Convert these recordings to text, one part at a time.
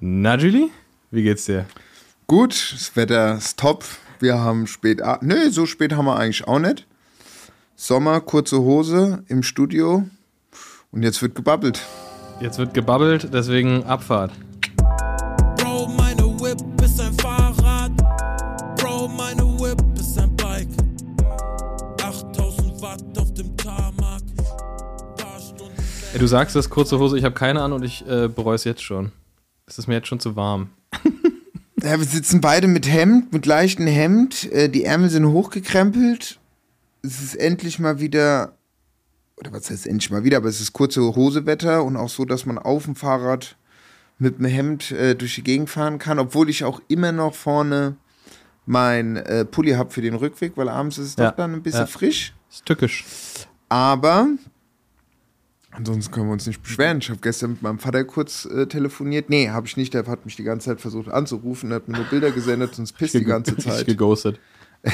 Na, Julie, wie geht's dir? Gut, das Wetter ist top. Wir haben spät. Nö, so spät haben wir eigentlich auch nicht. Sommer, kurze Hose im Studio und jetzt wird gebabbelt. Jetzt wird gebabbelt, deswegen Abfahrt. Bro, meine Whip ist ein Fahrrad. Bro, meine Whip ist ein Bike. 8000 Watt auf dem Tarmac. Paar Stunden Ey, du sagst das kurze Hose, ich habe keine an und ich äh, bereue es jetzt schon. Es ist mir jetzt schon zu warm. Ja, wir sitzen beide mit Hemd, mit leichtem Hemd. Äh, die Ärmel sind hochgekrempelt. Es ist endlich mal wieder, oder was heißt endlich mal wieder, aber es ist kurze Hosewetter und auch so, dass man auf dem Fahrrad mit dem Hemd äh, durch die Gegend fahren kann, obwohl ich auch immer noch vorne mein äh, Pulli habe für den Rückweg, weil abends ist es Ja, doch dann ein bisschen ja. frisch. Ist tückisch. Aber ansonsten können wir uns nicht beschweren. Ich habe gestern mit meinem Vater kurz äh, telefoniert. Nee, habe ich nicht. Der hat mich die ganze Zeit versucht anzurufen, hat mir nur Bilder gesendet und es pisst die ganze Zeit. geghostet.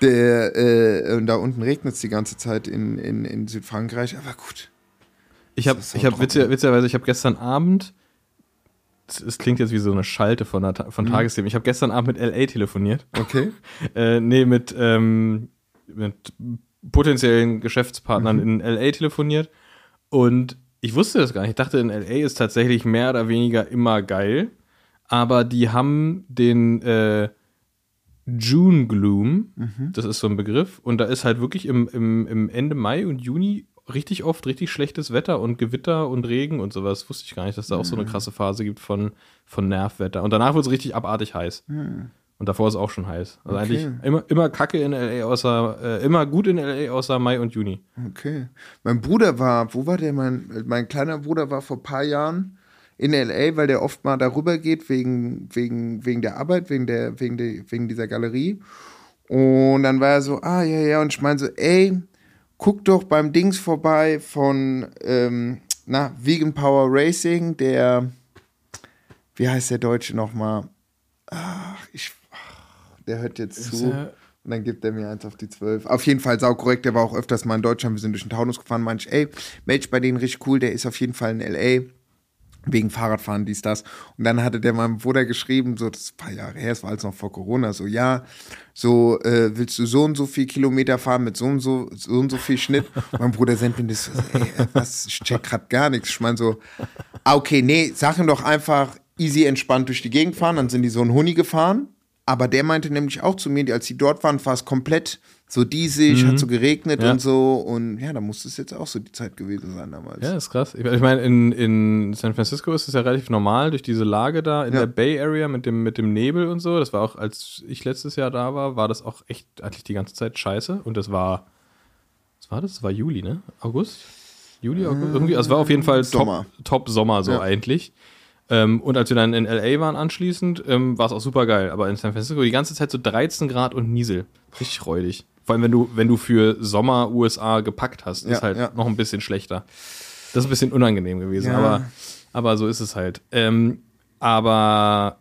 Der, äh, und da unten regnet es die ganze Zeit in, in, in Südfrankreich. Aber gut. Ich habe, ich trocken. witziger, witzigerweise, ich habe gestern Abend, es, klingt jetzt wie so eine Schalte von, Ta- von Mhm. Tagesthemen, ich habe gestern Abend mit LA telefoniert. Okay. Äh, nee, mit, ähm, mit potenziellen Geschäftspartnern Mhm. in LA telefoniert. Und ich wusste das gar nicht. Ich dachte, in LA ist tatsächlich mehr oder weniger immer geil. Aber die haben den äh, June Gloom, Mhm. das ist so ein Begriff. Und da ist halt wirklich im, im, im Ende Mai und Juni richtig oft richtig schlechtes Wetter und Gewitter und Regen und sowas. Wusste ich gar nicht, dass da auch so eine Mhm. krasse Phase gibt von, von Nervwetter. Und danach wird es richtig abartig heiß. Und davor ist es auch schon heiß. Also. Okay. eigentlich immer, immer Kacke in LA außer, äh, immer gut in LA außer Mai und Juni. Okay. Mein Bruder war, wo war der? Mein, mein kleiner Bruder war vor ein paar Jahren in L.A., weil der oft mal darüber geht wegen, wegen, wegen der Arbeit, wegen, der, wegen, der, wegen dieser Galerie. Und dann war er so, ah, ja, ja. Und ich meine so, ey, guck doch beim Dings vorbei von, ähm, na, Vegan Power Racing, der, wie heißt der Deutsche nochmal? Ach, ich, der hört jetzt zu. ja- Und dann gibt er mir eins auf die zwölf. Auf jeden Fall saukorrekt. Der war auch öfters mal in Deutschland. Wir sind durch den Taunus gefahren. Meinte ich, ey, Mensch, bei denen richtig cool. Der ist auf jeden Fall in L.A. Wegen Fahrradfahren, dies, das. Und dann hatte der meinem Bruder geschrieben, so, das ist ein paar Jahre her, es war alles noch vor Corona, so, ja, so, äh, willst du so und so viel Kilometer fahren mit so und so, so und so viel Schnitt? Mein Bruder sendet mir das, so, ey, äh, was, ich check grad gar nichts. Ich meine so, ah, okay, nee, sag ihm doch einfach easy entspannt durch die Gegend fahren, dann sind die so ein Huni gefahren. Aber der meinte nämlich auch zu mir, als sie dort waren, war es komplett so diesig, hat so geregnet Ja. und so. Und ja, da muss es jetzt auch so die Zeit gewesen sein damals. Ja, ist krass. Ich, ich meine, in, in San Francisco ist es ja relativ normal durch diese Lage da in Ja. der Bay Area mit dem, mit dem Nebel und so. Das war auch, als ich letztes Jahr da war, war das auch echt eigentlich die ganze Zeit scheiße. Und das war, was war das? Das war Juli, ne? August? Juli, August? Irgendwie, also es war auf jeden Fall Sommer. Top, Top Sommer so Ja. eigentlich. Ähm, und als wir dann in LA waren anschließend, ähm, war es auch super geil. Aber in San Francisco die ganze Zeit so 13 Grad und Niesel. Richtig räudig. Vor allem, wenn du, wenn du für Sommer USA gepackt hast, ist Ja, halt ja. noch ein bisschen schlechter. Das ist ein bisschen unangenehm gewesen, Ja. aber, aber so ist es halt. Ähm, aber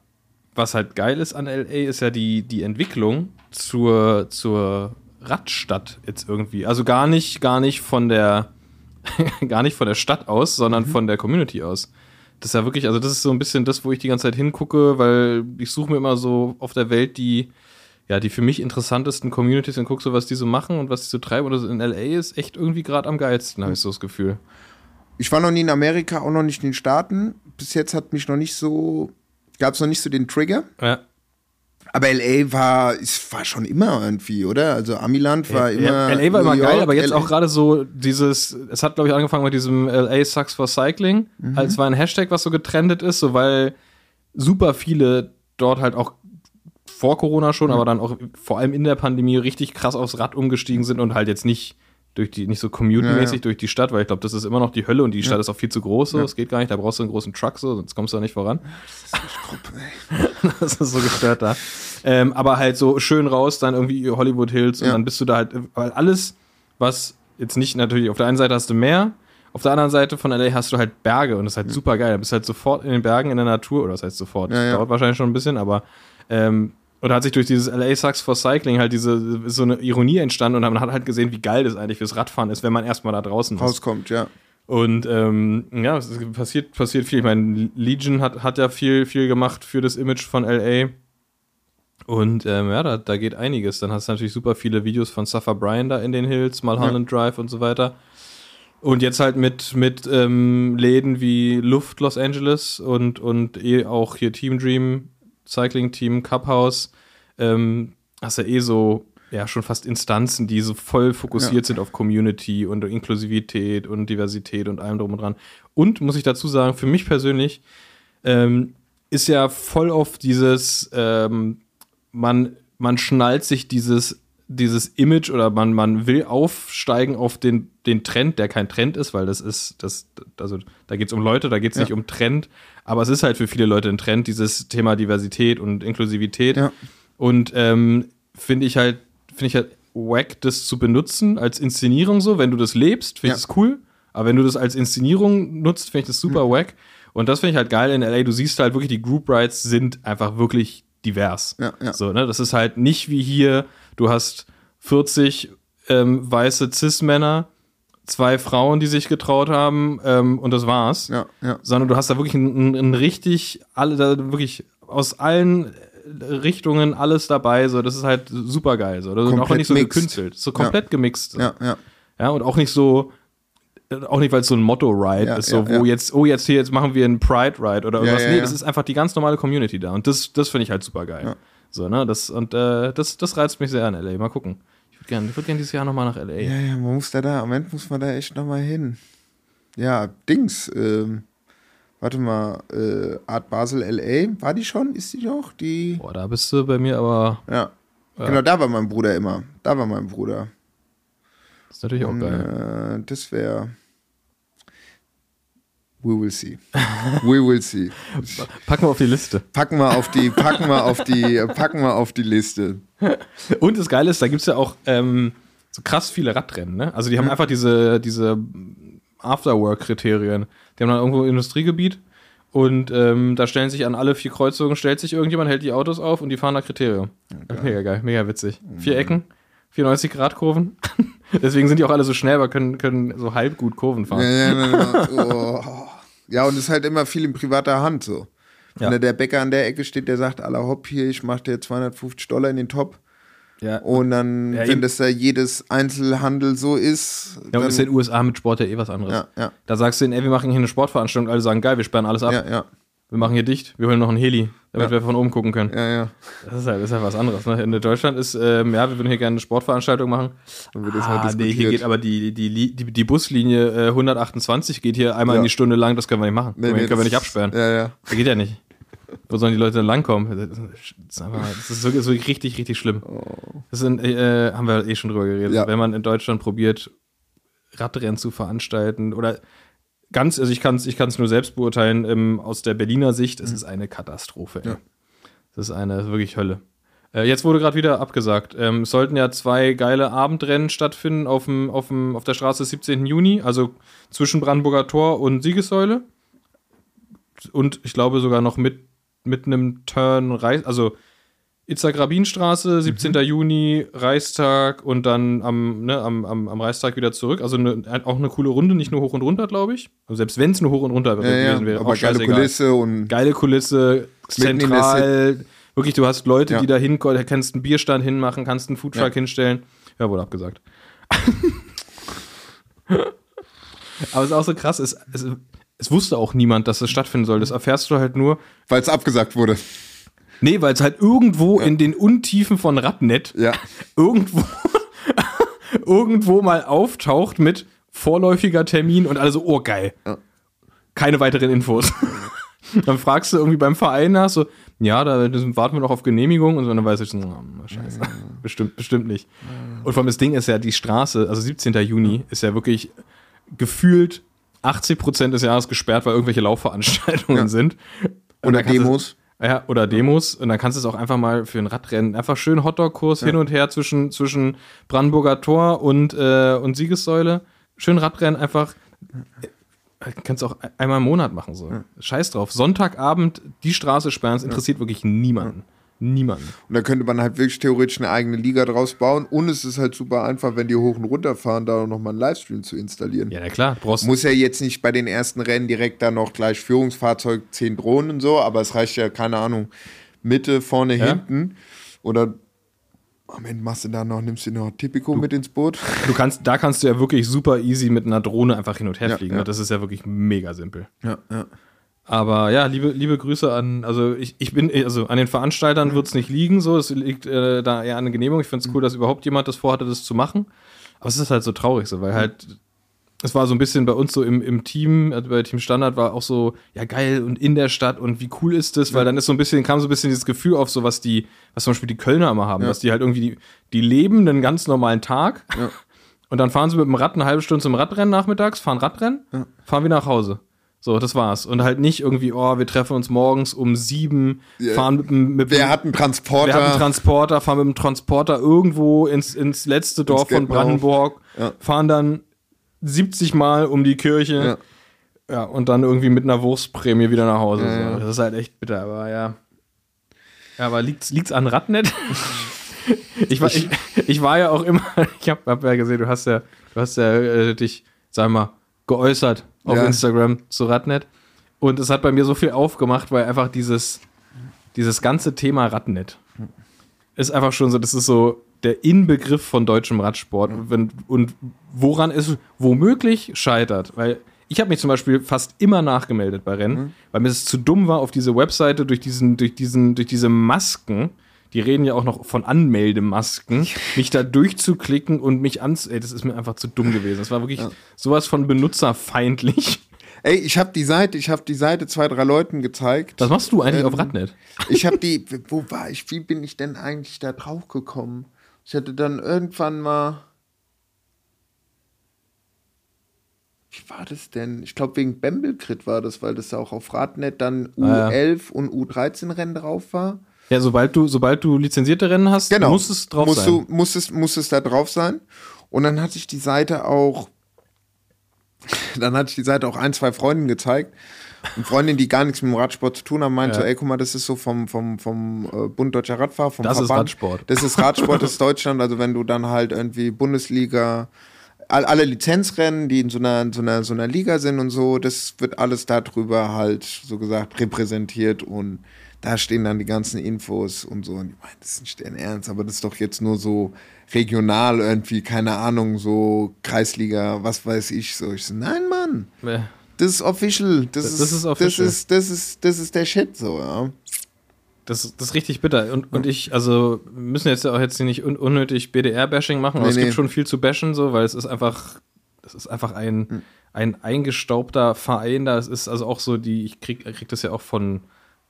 was halt geil ist an LA, ist ja die, die Entwicklung zur, zur Radstadt jetzt irgendwie. Also gar nicht, gar nicht von der, gar nicht von der Stadt aus, sondern von der Community aus. Das ist ja wirklich, also das ist so ein bisschen das, wo ich die ganze Zeit hingucke, weil ich suche mir immer so auf der Welt die, ja, die für mich interessantesten Communities und gucke so, was die so machen und was die so treiben. Und das in LA ist echt irgendwie gerade am geilsten, habe ich so das Gefühl. Ich war noch nie in Amerika, auch noch nicht in den Staaten. Bis jetzt hat mich noch nicht so, gab es noch nicht so den Trigger. Ja. Aber LA war, es war schon immer irgendwie, oder? Also Amiland war immer. Ja, LA war New immer geil, York, aber jetzt LA. auch gerade so dieses, es hat glaube ich angefangen mit diesem LA Sucks for Cycling, Mhm. als war ein Hashtag, was so getrendet ist, so weil super viele dort halt auch vor Corona schon, Mhm. aber dann auch vor allem in der Pandemie richtig krass aufs Rad umgestiegen sind und halt jetzt nicht durch die, nicht so commute-mäßig Ja, ja. durch die Stadt, weil ich glaube, das ist immer noch die Hölle und die Stadt ist auch viel zu groß, so, es geht gar nicht, da brauchst du einen großen Truck, so, sonst kommst du da nicht voran. das ist so gestört da. Ähm, aber halt so schön raus, dann irgendwie Hollywood Hills und Ja. dann bist du da halt, weil alles, was jetzt nicht natürlich, auf der einen Seite hast du Meer, auf der anderen Seite von LA hast du halt Berge und das ist halt super geil. Da bist du halt sofort in den Bergen in der Natur, oder das heißt sofort, Ja, ja. dauert wahrscheinlich schon ein bisschen, aber ähm, und da hat sich durch dieses LA Sucks for Cycling halt diese so eine Ironie entstanden und man hat halt gesehen, wie geil das eigentlich fürs Radfahren ist, wenn man erstmal da draußen ist. rauskommt, ja. Und ähm, ja, es passiert, passiert viel. Ich meine, Legion hat, hat ja viel, viel gemacht für das Image von LA. Und ähm, ja, da, da geht einiges. Dann hast du natürlich super viele Videos von Suffer Brian da in den Hills, Mulholland Drive und so weiter. Und jetzt halt mit, mit ähm, Läden wie Luft Los Angeles und, und eh auch hier Team Dream, Cycling Team, Cup House, ähm, hast du eh so, ja, schon fast Instanzen, die so voll fokussiert Ja. sind auf Community und Inklusivität und Diversität und allem drum und dran. Und muss ich dazu sagen, für mich persönlich ähm, ist ja voll oft dieses, ähm, man, man schnallt sich dieses, dieses Image oder man, man will aufsteigen auf den, den Trend, der kein Trend ist, weil das ist, das, also da geht es um Leute, da geht es Ja. nicht um Trend, aber es ist halt für viele Leute ein Trend, dieses Thema Diversität und Inklusivität. Ja. Und ähm, finde ich halt, finde ich halt wack, das zu benutzen als Inszenierung so. Wenn du das lebst, finde ich Ja. das cool. Aber wenn du das als Inszenierung nutzt, finde ich das super Hm. wack. Und das finde ich halt geil in LA. Du siehst halt wirklich, die Group Rides sind einfach wirklich divers. Ja, ja. So, ne? Das ist halt nicht wie hier, du hast 40 ähm, weiße Cis-Männer, zwei Frauen, die sich getraut haben, ähm, und das war's Ja, ja. sondern du hast da wirklich ein, ein, richtig, alle da wirklich aus allen Richtungen alles dabei, so das ist halt super geil, so das ist auch nicht so mixed. gekünstelt, so komplett gemixt, Ja, ja. ja und auch nicht so auch nicht, weil es so ein Motto-Ride Ja, ist, so, ja, wo ja. jetzt, oh, jetzt hier, jetzt machen wir einen Pride-Ride oder Ja, irgendwas. ja, nee, ja. das ist einfach die ganz normale Community da. Und das, das finde ich halt super geil. Ja. So, ne? Das, und äh, das, das reizt mich sehr an LA. Mal gucken. Ich würde gerne würd gern dieses Jahr nochmal nach LA. Ja, ja, man muss da da, am Ende muss man da echt nochmal hin. Ja, Dings, ähm, warte mal, äh, Art Basel LA, war die schon? Ist die noch? Die, Boah, da bist du bei mir aber, ja. Genau, da war mein Bruder immer. Da war mein Bruder. das ist natürlich auch Und, geil. äh, das wäre. We will see. We will see. Packen wir auf die Liste. Packen wir auf die, packen wir auf die, packen wir auf die Liste. Und das Geile ist, da gibt es ja auch ähm, so krass viele Radrennen, ne? Also die haben einfach diese, diese Afterwork-Kriterien. Die haben dann irgendwo ein Industriegebiet und ähm, da stellen sich an alle vier Kreuzungen, stellt sich irgendjemand, hält die Autos auf und die fahren nach Kriterium. mega geil, mega witzig. Vier Ecken, 94 Grad Kurven. Deswegen sind die auch alle so schnell, aber können, können so halb gut Kurven fahren. Ja, ja, ja, ja. Oh. Ja, und es ist halt immer viel in privater Hand so. Wenn Ja. da der Bäcker an der Ecke steht, der sagt, aller hopp hier, ich mach dir 250 Dollar in den Top. Ja. Und dann, Ja, wenn das da jedes Einzelhandel so ist, Ja, und dann, ist in den USA mit Sport ja eh was anderes. ja, ja, Da sagst du denen, ey, wir machen hier eine Sportveranstaltung, alle sagen, geil, wir sperren alles ab. ja, ja, Wir machen hier dicht, wir holen noch einen Heli, damit Ja. wir von oben gucken können. ja, ja. Das ist halt, das ist halt was anderes. Ne? In Deutschland ist, ähm, ja, wir würden hier gerne eine Sportveranstaltung machen. Dann wird das Ah, halt nee, hier diskutiert. geht aber die, die, die, die, Buslinie äh, 128 geht hier einmal Ja. in die Stunde lang, das können wir nicht machen. Nee, können wir- nee, können wir nicht absperren. Ja, ja. Das geht ja nicht. Wo sollen die Leute denn langkommen? Das ist, einfach, das ist wirklich, wirklich richtig, richtig schlimm. Das sind, äh, haben wir eh schon drüber geredet. Oh. Ja. Wenn man in Deutschland probiert, Radrennen zu veranstalten oder ganz, also ich kann es ich kann's nur selbst beurteilen, ähm, aus der Berliner Sicht, es ist eine Katastrophe. Mhm. Ja. Das ist eine wirklich Hölle. Äh, jetzt wurde gerade wieder abgesagt. Ähm, es sollten ja zwei geile Abendrennen stattfinden auf, dem, auf, dem, auf der Straße des 17. Juni, also zwischen Brandenburger Tor und Siegessäule. Und ich glaube sogar noch mit, mit einem Turn, also Itzak-Rabin-Straße, 17. Juni, Reichstag und dann am, ne, am, am, am Reichstag wieder zurück. Also ne, auch eine coole Runde, nicht nur hoch und runter, glaube ich. Also selbst wenn es nur hoch und runter ja, ja. gewesen wäre, Aber geile. Kulisse und Geile Kulisse, zentral. Wirklich, du hast Leute, Ja. die da hinkommen, kannst einen Bierstand hinmachen, kannst einen Foodtruck hinstellen. Ja, wurde abgesagt. Aber es ist auch so krass, es, es, es wusste auch niemand, dass es stattfinden soll. Das erfährst du halt nur, weil es abgesagt wurde. Nee, weil es halt irgendwo in den Untiefen von Radnet Ja. irgendwo, irgendwo mal auftaucht mit vorläufiger Termin und alle so, oh geil. Ja. Keine weiteren Infos. dann fragst du irgendwie beim Verein nach, so, ja, da warten wir noch auf Genehmigung und so, und dann weiß ich so, oh, scheiße, bestimmt, bestimmt nicht. Und vor allem das Ding ist ja, die Straße, also 17. Juni, ist ja wirklich gefühlt 80 Prozent des Jahres gesperrt, weil irgendwelche Laufveranstaltungen Ja. sind. Und Oder Demos. Ja, oder Demos. Und dann kannst du es auch einfach mal für ein Radrennen, einfach schön Hotdog-Kurs hin und her zwischen, zwischen Brandenburger Tor und, äh, und Siegessäule. Schön Radrennen, einfach. äh, Kannst du auch einmal im Monat machen, so. Scheiß drauf. Sonntagabend die Straße sperren, das interessiert wirklich niemanden. Niemanden. Und da könnte man halt wirklich theoretisch eine eigene Liga draus bauen. Und es ist halt super einfach, wenn die hoch und runter fahren, da nochmal einen Livestream zu installieren. Ja, na klar. Du brauchst Muss ja jetzt nicht bei den ersten Rennen direkt da noch gleich Führungsfahrzeug, 10 Drohnen und so, aber es reicht ja, keine Ahnung, Mitte, vorne, Ja. hinten. Oder am Ende machst du da noch, nimmst du noch Tipico mit ins Boot. Du kannst, da kannst du ja wirklich super easy mit einer Drohne einfach hin und her Ja, fliegen. ja. Das ist ja wirklich mega simpel. Ja, ja. Aber ja, liebe, liebe Grüße an, also ich, ich bin, also an den Veranstaltern wird es nicht liegen, so, es liegt äh, da eher an der Genehmigung. Ich finde es cool, dass überhaupt jemand das vorhatte, das zu machen. Aber es ist halt so traurig, so, weil halt, es war so ein bisschen bei uns so im, im Team, also bei Team Standard war auch so, ja geil und in der Stadt und wie cool ist das, weil dann ist so ein bisschen, kam so ein bisschen dieses Gefühl auf, so was die, was zum Beispiel die Kölner immer haben, Ja. dass die halt irgendwie, die, die leben einen ganz normalen Tag Ja. und dann fahren sie mit dem Rad eine halbe Stunde zum Radrennen nachmittags, fahren Radrennen, fahren wieder nach Hause. So, das war's. Und halt nicht irgendwie, oh, wir treffen uns morgens um sieben, fahren mit dem, mit Wer hat einen Transporter? wir haben einen Transporter, fahren mit dem Transporter irgendwo ins, ins letzte Dorf von Gettenhof. Brandenburg, Ja. fahren dann 70 Mal um die Kirche, Ja. ja. und dann irgendwie mit einer Wurstprämie wieder nach Hause. Ja, so. Das ist halt echt bitter, aber ja. Ja, aber liegt's, liegt's an Radnet? ich, war, ich, ich war ja auch immer, ich hab, hab ja gesehen, du hast ja, du hast ja äh, dich, sag mal, geäußert auf Ja. Instagram zu Radnet. Und es hat bei mir so viel aufgemacht, weil einfach dieses, dieses ganze Thema Radnet ist einfach schon so, das ist so der Inbegriff von deutschem Radsport. Und, wenn, und woran es womöglich scheitert, weil ich habe mich zum Beispiel fast immer nachgemeldet bei Rennen, weil mir es zu dumm war, auf diese Webseite durch diesen, durch diesen, durch diese Masken, die reden ja auch noch von Anmeldemasken, mich da durchzuklicken und mich ans, ey, das ist mir einfach zu dumm gewesen. Das war wirklich sowas von benutzerfeindlich. Ey, ich habe die Seite, ich habe die Seite zwei, drei Leuten gezeigt. Was machst du eigentlich Ähm, auf Radnet? Ich habe die, wo war ich, wie bin ich denn eigentlich da drauf gekommen? Ich hatte dann irgendwann mal, wie war das denn? Ich glaube wegen Bembelkrit war das, weil das auch auf Radnet dann Ah, ja. U11 und U13 Rennen drauf war. Ja, sobald du, sobald du lizenzierte Rennen hast, Genau. muss es drauf musst sein. Du, muss, es, muss es da drauf sein. Und dann hatte ich die Seite auch, dann hatte ich die Seite auch ein, zwei Freunden gezeigt. Und Freundin, die gar nichts mit dem Radsport zu tun haben, meinte Ja. so, ey, guck mal, das ist so vom, vom, vom äh, Bund Deutscher Radfahrer, vom Das ist Verband. Radsport. Das ist Radsport, das ist Deutschland. Also wenn du dann halt irgendwie Bundesliga, all, alle Lizenzrennen, die in so einer, in so, einer, so einer Liga sind und so, das wird alles darüber halt, so gesagt, repräsentiert und da stehen dann die ganzen Infos und so. Und ich meine, das ist nicht deren Ernst, aber das ist doch jetzt nur so regional irgendwie, keine Ahnung, so Kreisliga, was weiß ich so. Ich so, nein, Mann, Äh, das ist official. Das, Das- ist, das ist official. Das ist, das ist, das ist der Shit so, ja. Das, das ist richtig bitter. Und, und ich, also, wir müssen jetzt ja auch jetzt hier nicht un unnötig BDR-Bashing machen, aber Nee, es nee. gibt schon viel zu bashen, so, weil es ist einfach, das ist einfach ein, Hm. ein eingestaubter Verein da. Es ist also auch so, die, ich krieg, krieg das ja auch von,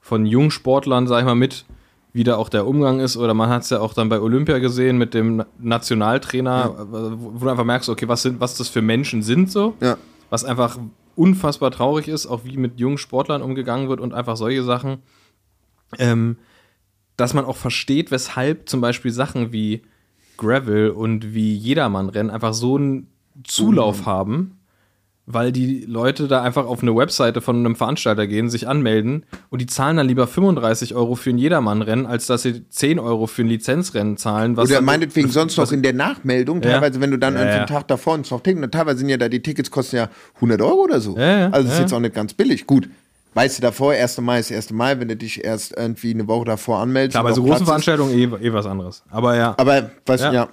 von jungen Sportlern, sag ich mal, mit, wie da auch der Umgang ist. Oder man hat es ja auch dann bei Olympia gesehen mit dem Na- Nationaltrainer, wo, wo du einfach merkst, okay, was sind, was das für Menschen sind so? Ja. was einfach unfassbar traurig ist, auch wie mit jungen Sportlern umgegangen wird und einfach solche Sachen, ähm, dass man auch versteht, weshalb zum Beispiel Sachen wie Gravel und wie Jedermann-Rennen einfach so einen Zulauf haben, weil die Leute da einfach auf eine Webseite von einem Veranstalter gehen, sich anmelden und die zahlen dann lieber 35 Euro für ein Jedermann-Rennen, als dass sie 10 Euro für ein Lizenzrennen zahlen. Oder meinetwegen sonst noch in der Nachmeldung, Ja. teilweise, wenn du dann Ja, ja. einen Tag davor ins noch Ticket, teilweise sind ja da die Tickets kosten ja 100 Euro oder so. Ja, ja, also das ist ja. jetzt auch nicht ganz billig. Gut, weißt du davor, 1. Mai ist 1. Mai, wenn du dich erst irgendwie eine Woche davor anmeldest. Klar, bei so großen. Veranstaltungen eh, eh was anderes. Aber ja. Aber, weißt du, Ja.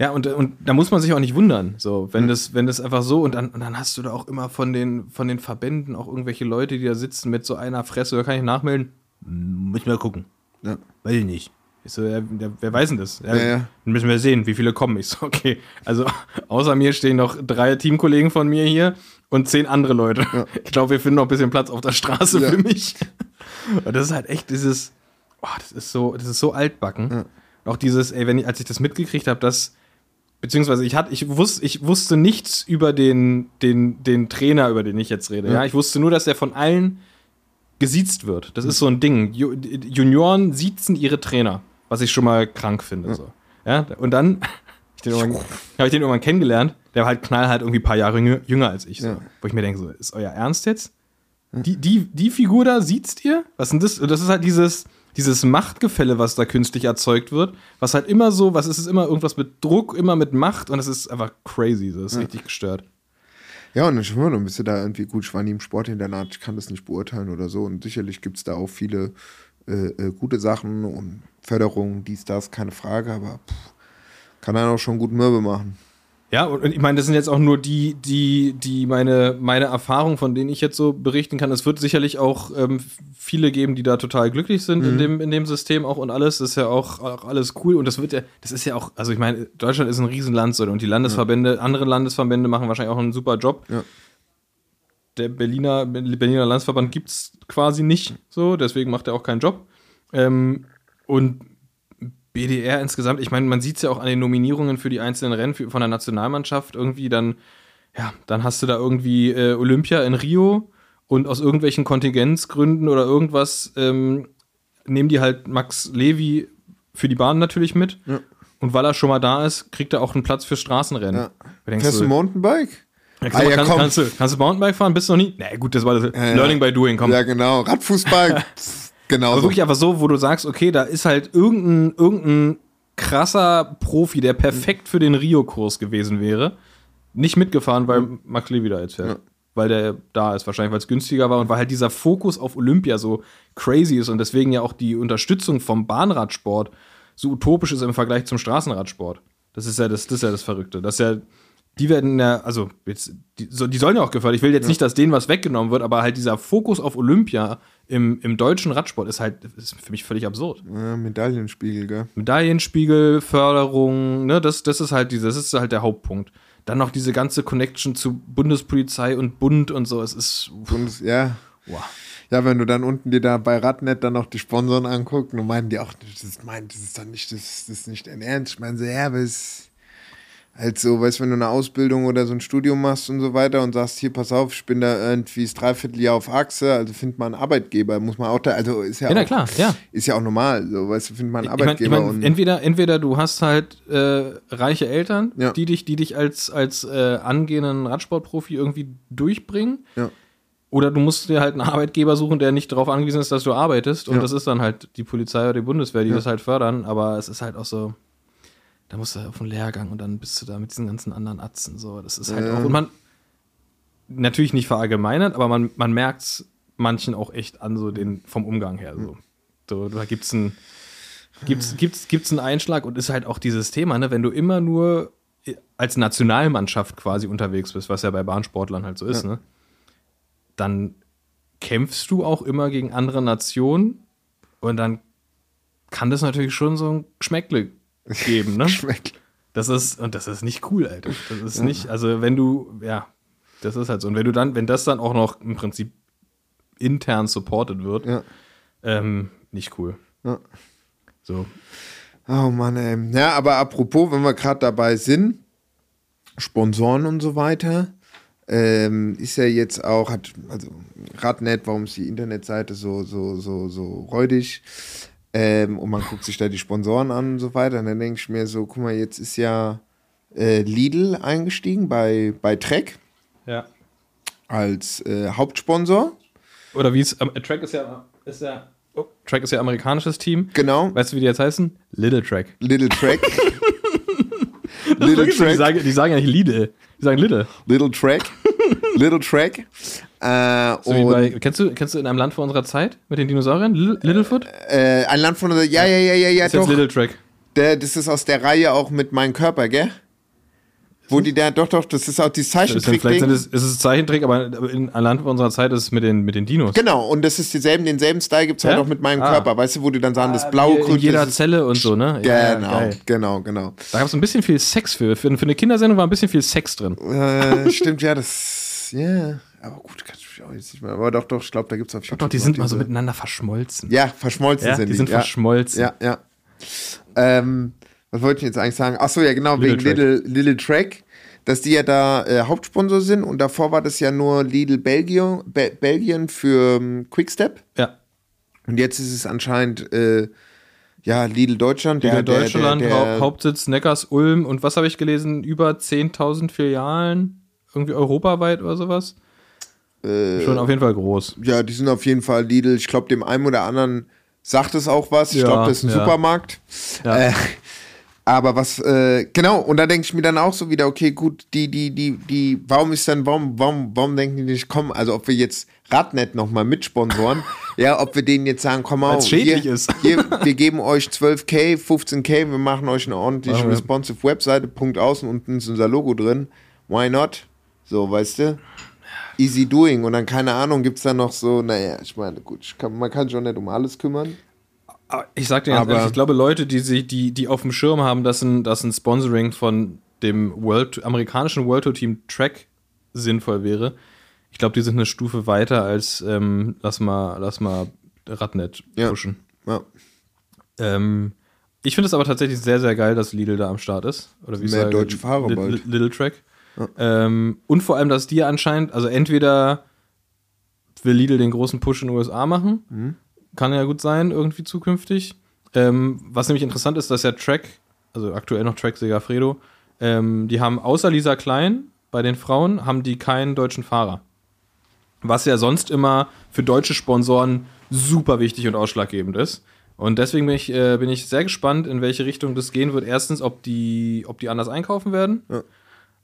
Ja. Ja, und, und da muss man sich auch nicht wundern, so, wenn das, wenn das einfach so, und dann, und dann hast du da auch immer von den, von den Verbänden auch irgendwelche Leute, die da sitzen mit so einer Fresse, da kann ich nachmelden. Hm, Muss ich mal gucken. Ja. Weiß ich nicht. Ich so, ja, wer weiß denn das? Ja, Ja, ja. Dann müssen wir sehen, wie viele kommen. Ich so, okay. Also, außer mir stehen noch drei Teamkollegen von mir hier und zehn andere Leute. Ich glaube, wir finden noch ein bisschen Platz auf der Straße Ja. für mich. Und das ist halt echt dieses, oh, das ist so, das ist so altbacken. Auch dieses, ey, wenn ich, als ich das mitgekriegt habe, dass beziehungsweise ich hatte, ich wusste, ich wusste nichts über den, den, den Trainer, über den ich jetzt rede. Ja. ich wusste nur, dass er von allen gesiezt wird. Das ist so ein Ding. Ju Junioren siezen ihre Trainer, was ich schon mal krank finde. So. Ja, und dann habe ich, den irgendwann- kennengelernt. Der war halt knallhart irgendwie ein paar Jahre jünger, als ich. So. Ja. Wo ich mir denke, so, ist euer Ernst jetzt? Die, die, die Figur da sieht's ihr? Was denn das? Und das ist halt dieses, dieses Machtgefälle, was da künstlich erzeugt wird, was halt immer so, was ist es immer irgendwas mit Druck, immer mit Macht und es ist einfach crazy, das ist richtig gestört. Ja, und ich schwöre, dann bist du da irgendwie gut. Ich war nie im Sportinternat, ich kann das nicht beurteilen oder so. Und sicherlich gibt es da auch viele äh, äh, gute Sachen und Förderungen, dies, das, keine Frage, aber pff, kann dann auch schon gut Mürbe machen. Ja, und ich meine, das sind jetzt auch nur die, die, die meine, meine Erfahrungen, von denen ich jetzt so berichten kann. Es wird sicherlich auch ähm, viele geben, die da total glücklich sind in, dem, in dem System auch und alles. Das ist ja auch, auch alles cool. Und das wird ja, das ist ja auch, also ich meine, Deutschland ist ein Riesenland so und die Landesverbände, andere Landesverbände machen wahrscheinlich auch einen super Job. Ja. Der Berliner, Berliner Landesverband gibt es quasi nicht so, deswegen macht er auch keinen Job. Ähm, und BDR insgesamt, ich meine, man sieht es ja auch an den Nominierungen für die einzelnen Rennen für, von der Nationalmannschaft irgendwie dann, ja, dann hast du da irgendwie äh, Olympia in Rio und aus irgendwelchen Kontingenzgründen oder irgendwas ähm, nehmen die halt Max Levi für die Bahn natürlich mit. Ja. Und weil er schon mal da ist, kriegt er auch einen Platz fürs Straßenrennen. Ja. Denkst Fährst du Mountainbike? ja, Ah, ja, kann, kannst, du, kannst du Mountainbike fahren? Bist du noch nie? Na gut, das war das ja. Learning by Doing, komm. Ja, genau. Radfußball. genau. Aber wirklich einfach so, wo du sagst, okay, da ist halt irgendein, irgendein krasser Profi, der perfekt für den Rio-Kurs gewesen wäre, nicht mitgefahren, weil Max Levi da jetzt fährt. Ja. Weil der da ist, wahrscheinlich, weil es günstiger war und weil halt dieser Fokus auf Olympia so crazy ist und deswegen ja auch die Unterstützung vom Bahnradsport so utopisch ist im Vergleich zum Straßenradsport. Das ist ja das, das ist ja das Verrückte. Das ist ja, die werden ja, also jetzt, die, so, die sollen ja auch gefördert. Ich will jetzt nicht, dass denen was weggenommen wird, aber halt dieser Fokus auf Olympia im, im deutschen Radsport ist halt ist für mich völlig absurd. ja, Medaillenspiegel, gell? Medaillenspiegel, Förderung, ne, das, das ist halt dieses, das ist halt der Hauptpunkt. Dann noch diese ganze Connection zu Bundespolizei und Bund und so. Es ist. Bundes, ja. Wow. Ja, wenn du dann unten dir da bei Radnet dann noch die Sponsoren anguckst, dann meinen die auch, das ist, mein, das ist doch nicht, das, das ist nicht dein Ernst. Ich meine so, ja, aber es halt so, weißt du, wenn du eine Ausbildung oder so ein Studium machst und so weiter und sagst, hier, pass auf, ich bin da irgendwie das Dreivierteljahr auf Achse, also find mal einen Arbeitgeber, muss man auch da, also ist ja, Ja, auch, klar, ja. ist ja auch normal, so, weißt du, find mal einen Ich mein, ich Arbeitgeber mein, und entweder, entweder du hast halt äh, reiche Eltern, Ja. die dich, die dich als, als äh, angehenden Radsportprofi irgendwie durchbringen. Ja. Oder du musst dir halt einen Arbeitgeber suchen, der nicht darauf angewiesen ist, dass du arbeitest. Und das ist dann halt die Polizei oder die Bundeswehr, die das halt fördern. Aber es ist halt auch so, da musst du auf einen Lehrgang und dann bist du da mit diesen ganzen anderen Atzen. So, das ist halt Ja. auch. Und man, natürlich nicht verallgemeinert, aber man, man merkt es manchen auch echt an, so den, vom Umgang her. So, so da gibt es einen gibt's, gibt's, gibt's einen Einschlag und ist halt auch dieses Thema, ne, wenn du immer nur als Nationalmannschaft quasi unterwegs bist, was ja bei Bahnsportlern halt so ist, ne, dann kämpfst du auch immer gegen andere Nationen und dann kann das natürlich schon so ein Geschmäckle geben, ne? schmeckt. Das ist, und das ist nicht cool, Alter. Das ist nicht, also wenn du, ja, das ist halt so. Und wenn du dann, wenn das dann auch noch im Prinzip intern supported wird, Ja. ähm, nicht cool. Ja. So. Oh Mann, ey. Ja, aber apropos, wenn wir gerade dabei sind, Sponsoren und so weiter, ähm, ist ja jetzt auch, hat, also Radnet, warum ist die Internetseite so, so, so, so räudig? Ähm, und man guckt sich da die Sponsoren an und so weiter. Und dann denke ich mir so, guck mal, jetzt ist ja äh, Lidl eingestiegen bei, bei Trek Ja. als äh, Hauptsponsor. Oder wie es, ähm, Track ist ja, ist ja, oh, Track ist ja amerikanisches Team. Genau, Weißt du, wie die jetzt heißen? Little Track. Little Track. Das Little so, die, Track. sagen, die sagen ja nicht Lidl. Die sagen Little. Little Track. Little Track. Äh, So bei, kennst, du, kennst du in einem Land vor unserer Zeit mit den Dinosauriern? Li- Littlefoot? äh, ein Land von der. Ja, ja, ja, ja, ja, ist jetzt doch. Little Track. Der, das ist aus der Reihe auch mit meinem Körper, gell? Wo die da, doch, doch, das ist auch die Das ist, vielleicht sind es, ist es Zeichentrick, aber in einem Land vor unserer Zeit ist es mit den, mit den Dinos. Genau, und das ist dieselben, denselben Style gibt es halt Ja? auch mit meinem Ah. Körper, weißt du, wo die dann sagen, das blaue in Krönchen, jeder das ist- Zelle und so, ne? Ja, Genau, geil. genau, genau. Da gab es ein bisschen viel Sex für. Für, für eine Kindersendung war ein bisschen viel Sex drin. Äh, stimmt, ja, das, ja, aber gut, kann ich auch jetzt nicht mehr, aber doch, doch, ich glaube, da gibt es auf YouTube Doch, die sind mal so diese- miteinander verschmolzen. Ja, verschmolzen Ja, sind die die. sind ja. verschmolzen. Ja, ja. Ähm, was wollte ich jetzt eigentlich sagen? Ach so, ja, genau, Little wegen Track. Little, Little Track, dass die ja da äh, Hauptsponsor sind und davor war das ja nur Lidl Belgien, Be Belgien für ähm, Quickstep Ja. und jetzt ist es anscheinend äh, ja Lidl Deutschland, Der, der, Deutschland, der, der, Hau- Hauptsitz Neckars Ulm und was habe ich gelesen? Über 10.000 Filialen, irgendwie europaweit oder sowas. Äh, Schon auf jeden Fall groß. ja, die sind auf jeden Fall Lidl. Ich glaube, dem einen oder anderen sagt es auch was. Ich Ja, glaube, das ist ein ja. Supermarkt. Ja. Äh, aber was, äh, genau, und da denke ich mir dann auch so wieder, okay, gut, die, die, die, die, warum ist dann, warum, warum, warum denken die nicht, komm, also ob wir jetzt Radnet nochmal mitsponsoren, ja, ob wir denen jetzt sagen, komm mal, schädlich hier, ist. hier, wir geben euch 12k, 15k, wir machen euch eine ordentliche, responsive Webseite, Punkt außen, unten ist unser Logo drin, why not? So, weißt du? Easy doing und dann, keine Ahnung, gibt es da noch so, naja, ich meine, gut, ich kann, man kann sich auch nicht um alles kümmern. Ich sag dir ganz Aber- ehrlich, ich glaube, Leute, die sich, die, die auf dem Schirm haben, dass ein, dass ein Sponsoring von dem World, amerikanischen World Tour Team Track sinnvoll wäre, ich glaube, die sind eine Stufe weiter als ähm, lass mal, lass mal Radnet Ja. pushen. Ja. Ähm, ich finde es aber tatsächlich sehr, sehr geil, dass Lidl da am Start ist. Oder wie ich Mehr sage, deutsche Fahrer Li- bald. Li- Little Track. Ähm, und vor allem, dass die anscheinend, also entweder will Lidl den großen Push in den USA machen, Mhm. kann ja gut sein, irgendwie zukünftig. Ähm, was nämlich interessant ist, dass ja Track, also aktuell noch Track Segafredo, ähm, die haben außer Lisa Klein bei den Frauen, haben die keinen deutschen Fahrer. Was ja sonst immer für deutsche Sponsoren super wichtig und ausschlaggebend ist. Und deswegen bin ich, äh, bin ich sehr gespannt, in welche Richtung das gehen wird. Erstens, ob die, ob die anders einkaufen werden. Ja.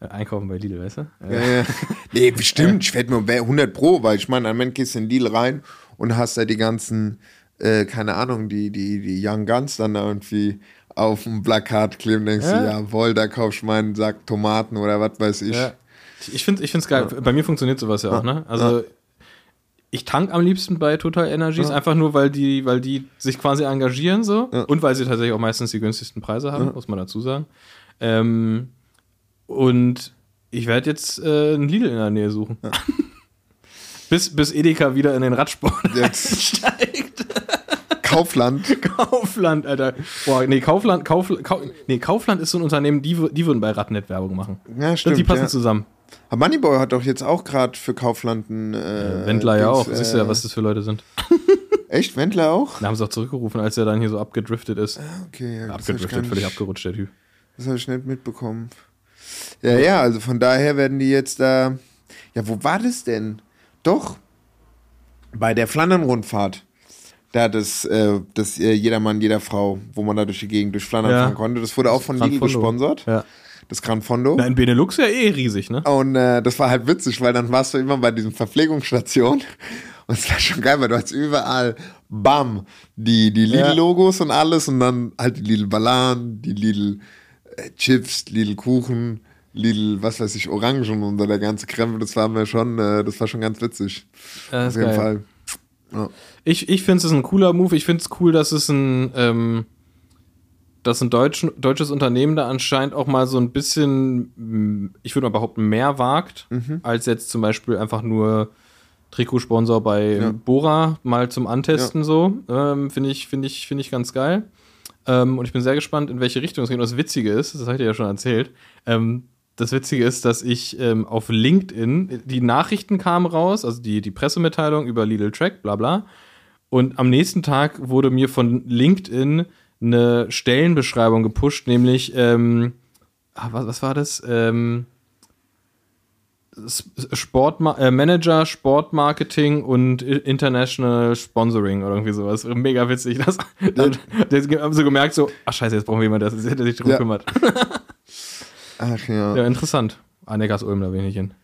Äh, einkaufen bei Lidl, weißt du? Ja, ja. Nee, bestimmt. Ich werde mir wer- 100 Pro, weil ich meine, am Ende gehst du in den Deal rein und hast da die ganzen, äh, keine Ahnung, die, die, die Young Guns dann da irgendwie auf dem Plakat kleben. Denkst Ja. du, jawohl, da kaufst du meinen Sack Tomaten oder was weiß ich. Ja. Ich finde es geil. Bei mir funktioniert sowas ja auch, ne? Also ich tank am liebsten bei Total Energies, einfach nur, weil die, weil die sich quasi engagieren so Ja. und weil sie tatsächlich auch meistens die günstigsten Preise haben, muss man dazu sagen. Ähm, und ich werde jetzt äh, einen Lidl in der Nähe suchen. bis, bis Edeka wieder in den Radsport Jetzt steigt. Kaufland. Kaufland, Alter. Boah, nee, Kaufland, Kauf, Kau, nee, Kaufland ist so ein Unternehmen, die, die würden bei Radnet Werbung machen. Ja, stimmt. die passen ja. zusammen. Aber Moneyboy hat doch jetzt auch gerade für Kaufland ein. Äh, Wendler ja auch. Siehst äh, du ja, was das für Leute sind. Echt? Wendler auch? Da haben sie auch zurückgerufen, als er dann hier so abgedriftet ist. Okay, ja, habe abgedriftet, völlig abgerutscht, der Typ. das hab ich nicht mitbekommen. Ja, ja, also von daher werden die jetzt da. Ja, wo war das denn? Doch. Bei der Flandern-Rundfahrt. Da das, äh, das äh, Jedermann, jeder Frau, wo man da durch die Gegend durch Flandern Ja. fahren konnte. Das wurde auch von Lidl gesponsert. Ja. Das Gran Fondo. Na, in Benelux ja eh riesig, ne? Und äh, das war halt witzig, weil dann warst du immer bei diesen Verpflegungsstationen und es war schon geil, weil du hast überall BAM, die, die Ja. Lidl-Logos und alles und dann halt die Lidl Bananen, die Lidl äh, Chips, Lidl was weiß ich, Orangen und der ganze Krempel, das war mir schon, äh, das war schon ganz witzig. Ja, Auf jeden geil. Fall. Ja. Ich, ich finde es ein cooler Move. Ich finde es cool, dass es ein, ähm, dass ein deutsch, deutsches Unternehmen da anscheinend auch mal so ein bisschen, mm, ich würde mal behaupten, mehr wagt, Mhm. als jetzt zum Beispiel einfach nur Trikotsponsor bei Bora mal zum Antesten so. Ähm, finde ich, finde ich, finde ich ganz geil. Ähm, und ich bin sehr gespannt, in welche Richtung es geht. Und das Witzige ist, das habe ich dir ja schon erzählt, ähm, das Witzige ist, dass ich ähm, auf LinkedIn, die Nachrichten kamen raus, also die, die Pressemitteilung über Lidl Track, bla bla. Und am nächsten Tag wurde mir von LinkedIn eine Stellenbeschreibung gepusht, nämlich, ähm, ah, was, was war das? Ähm, Sportma äh, Manager, Sportmarketing und International Sponsoring oder irgendwie sowas. Mega witzig. Das, das, das haben sie gemerkt, so, ach scheiße, jetzt brauchen wir jemanden, der, der sich darum Ja. kümmert. Ach ja. Ja, interessant. Ah, Neckars Ulm, da will ich hin.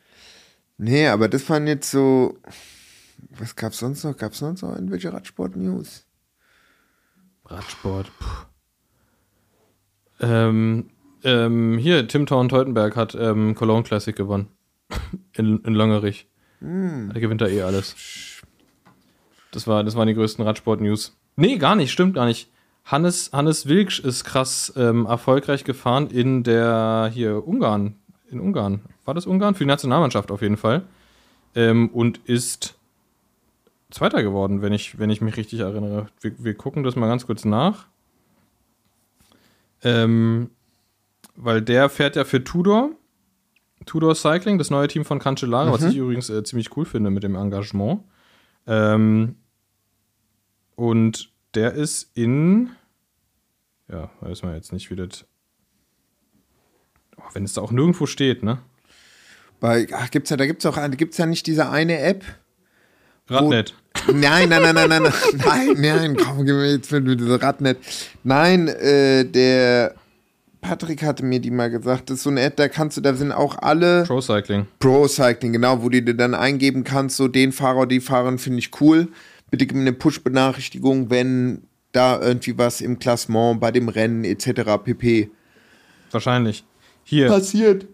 Nee, aber das waren jetzt so. Was gab's sonst noch? Gab's sonst noch irgendwelche Radsport-News? Radsport. Puh. Ähm, ähm, hier, Tim Thorn Teutenberg hat ähm, Cologne Classic gewonnen. In, in Longerich. Der gewinnt da eh alles. Das, war, das waren die größten Radsport-News. Nee, gar nicht, stimmt gar nicht. Hannes, Hannes Wilksch ist krass ähm, erfolgreich gefahren in der, hier, Ungarn. In Ungarn. War das Ungarn? Für die Nationalmannschaft auf jeden Fall. Ähm, und ist Zweiter geworden, wenn ich, wenn ich mich richtig erinnere. Wir, wir gucken das mal ganz kurz nach. Ähm, weil der fährt ja für Tudor. Tudor Cycling, das neue Team von Cancellara, was ich übrigens äh, ziemlich cool finde mit dem Engagement. Ähm, und der ist in. Ja, weiß man jetzt nicht, wie das. Oh, wenn es da auch nirgendwo steht, ne? Bei, ach, gibt's ja, da gibt's auch, eine- gibt's ja nicht diese eine App. Radnet. Nein, nein, nein, nein, nein, nein, nein, nein, komm, gib mir jetzt mit, mit dieser Radnet. Nein, äh, der Patrick hatte mir die mal gesagt, das ist so eine App, da kannst du, da sind auch alle Pro Cycling. Pro Cycling, genau, wo du dir dann eingeben kannst, so den Fahrer, die Fahrerin finde ich cool. Bitte gib mir eine Push-Benachrichtigung, wenn da irgendwie was im Klassement, bei dem Rennen etc. pp. Wahrscheinlich. Hier, passiert.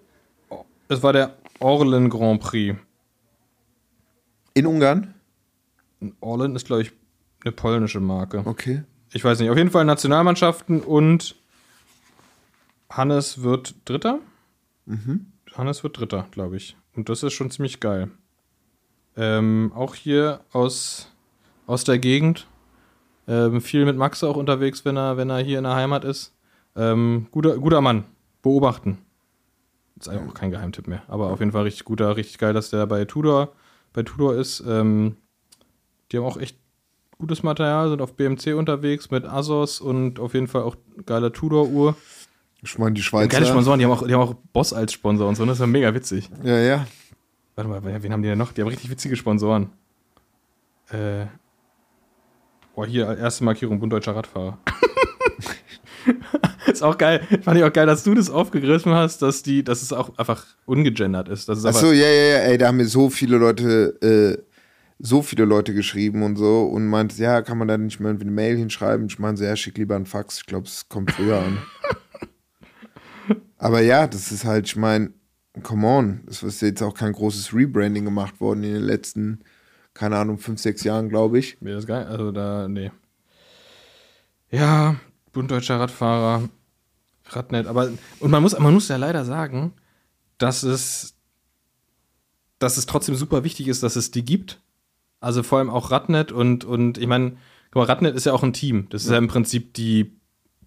es war der Orlen Grand Prix. In Ungarn? Orlen ist, glaube ich, eine polnische Marke. Okay. Ich weiß nicht. Auf jeden Fall Nationalmannschaften und Hannes wird Dritter. Hannes wird Dritter, glaube ich. Und das ist schon ziemlich geil. Ähm, auch hier aus, aus der Gegend. Ähm, viel mit Max auch unterwegs, wenn er, wenn er hier in der Heimat ist. Ähm, guter, guter Mann. Beobachten. Ist eigentlich auch kein Geheimtipp mehr. Aber auf jeden Fall richtig guter, richtig geil, dass der bei Tudor, bei Tudor ist. Ähm, die haben auch echt gutes Material, sind auf BMC unterwegs mit Asos und auf jeden Fall auch geile Tudor-Uhr. Ich meine, die Geile Schweizer. Sponsoren, die haben, auch, die haben auch Boss als Sponsor und so, und das ist ja mega witzig. Ja, ja. Warte mal, wen haben die denn noch? Die haben richtig witzige Sponsoren. Äh. Boah, hier, erste Markierung, Bund Deutscher Radfahrer. ist auch geil. Fand ich auch geil, dass du das aufgegriffen hast, dass die, dass es auch einfach ungegendert ist. Das ist aber, Achso, ja, ja, ja, ey, da haben mir so viele Leute, äh, so viele Leute geschrieben und so und meint, ja, kann man da nicht mal irgendwie eine Mail hinschreiben? Ich meine so, ja, schick lieber einen Fax, ich glaube, es kommt früher an. Aber ja, das ist halt, ich meine, come on, es ist jetzt auch kein großes Rebranding gemacht worden in den letzten, keine Ahnung, fünf, sechs Jahren, glaube ich. Mir das geil. Also da, nee. Ja, Bund Deutscher Radfahrer, Radnet, aber und man muss, man muss ja leider sagen, dass es, dass es trotzdem super wichtig ist, dass es die gibt. Also vor allem auch Radnet und, und ich meine, guck mal, Radnet ist ja auch ein Team. Das ist ja im Prinzip die,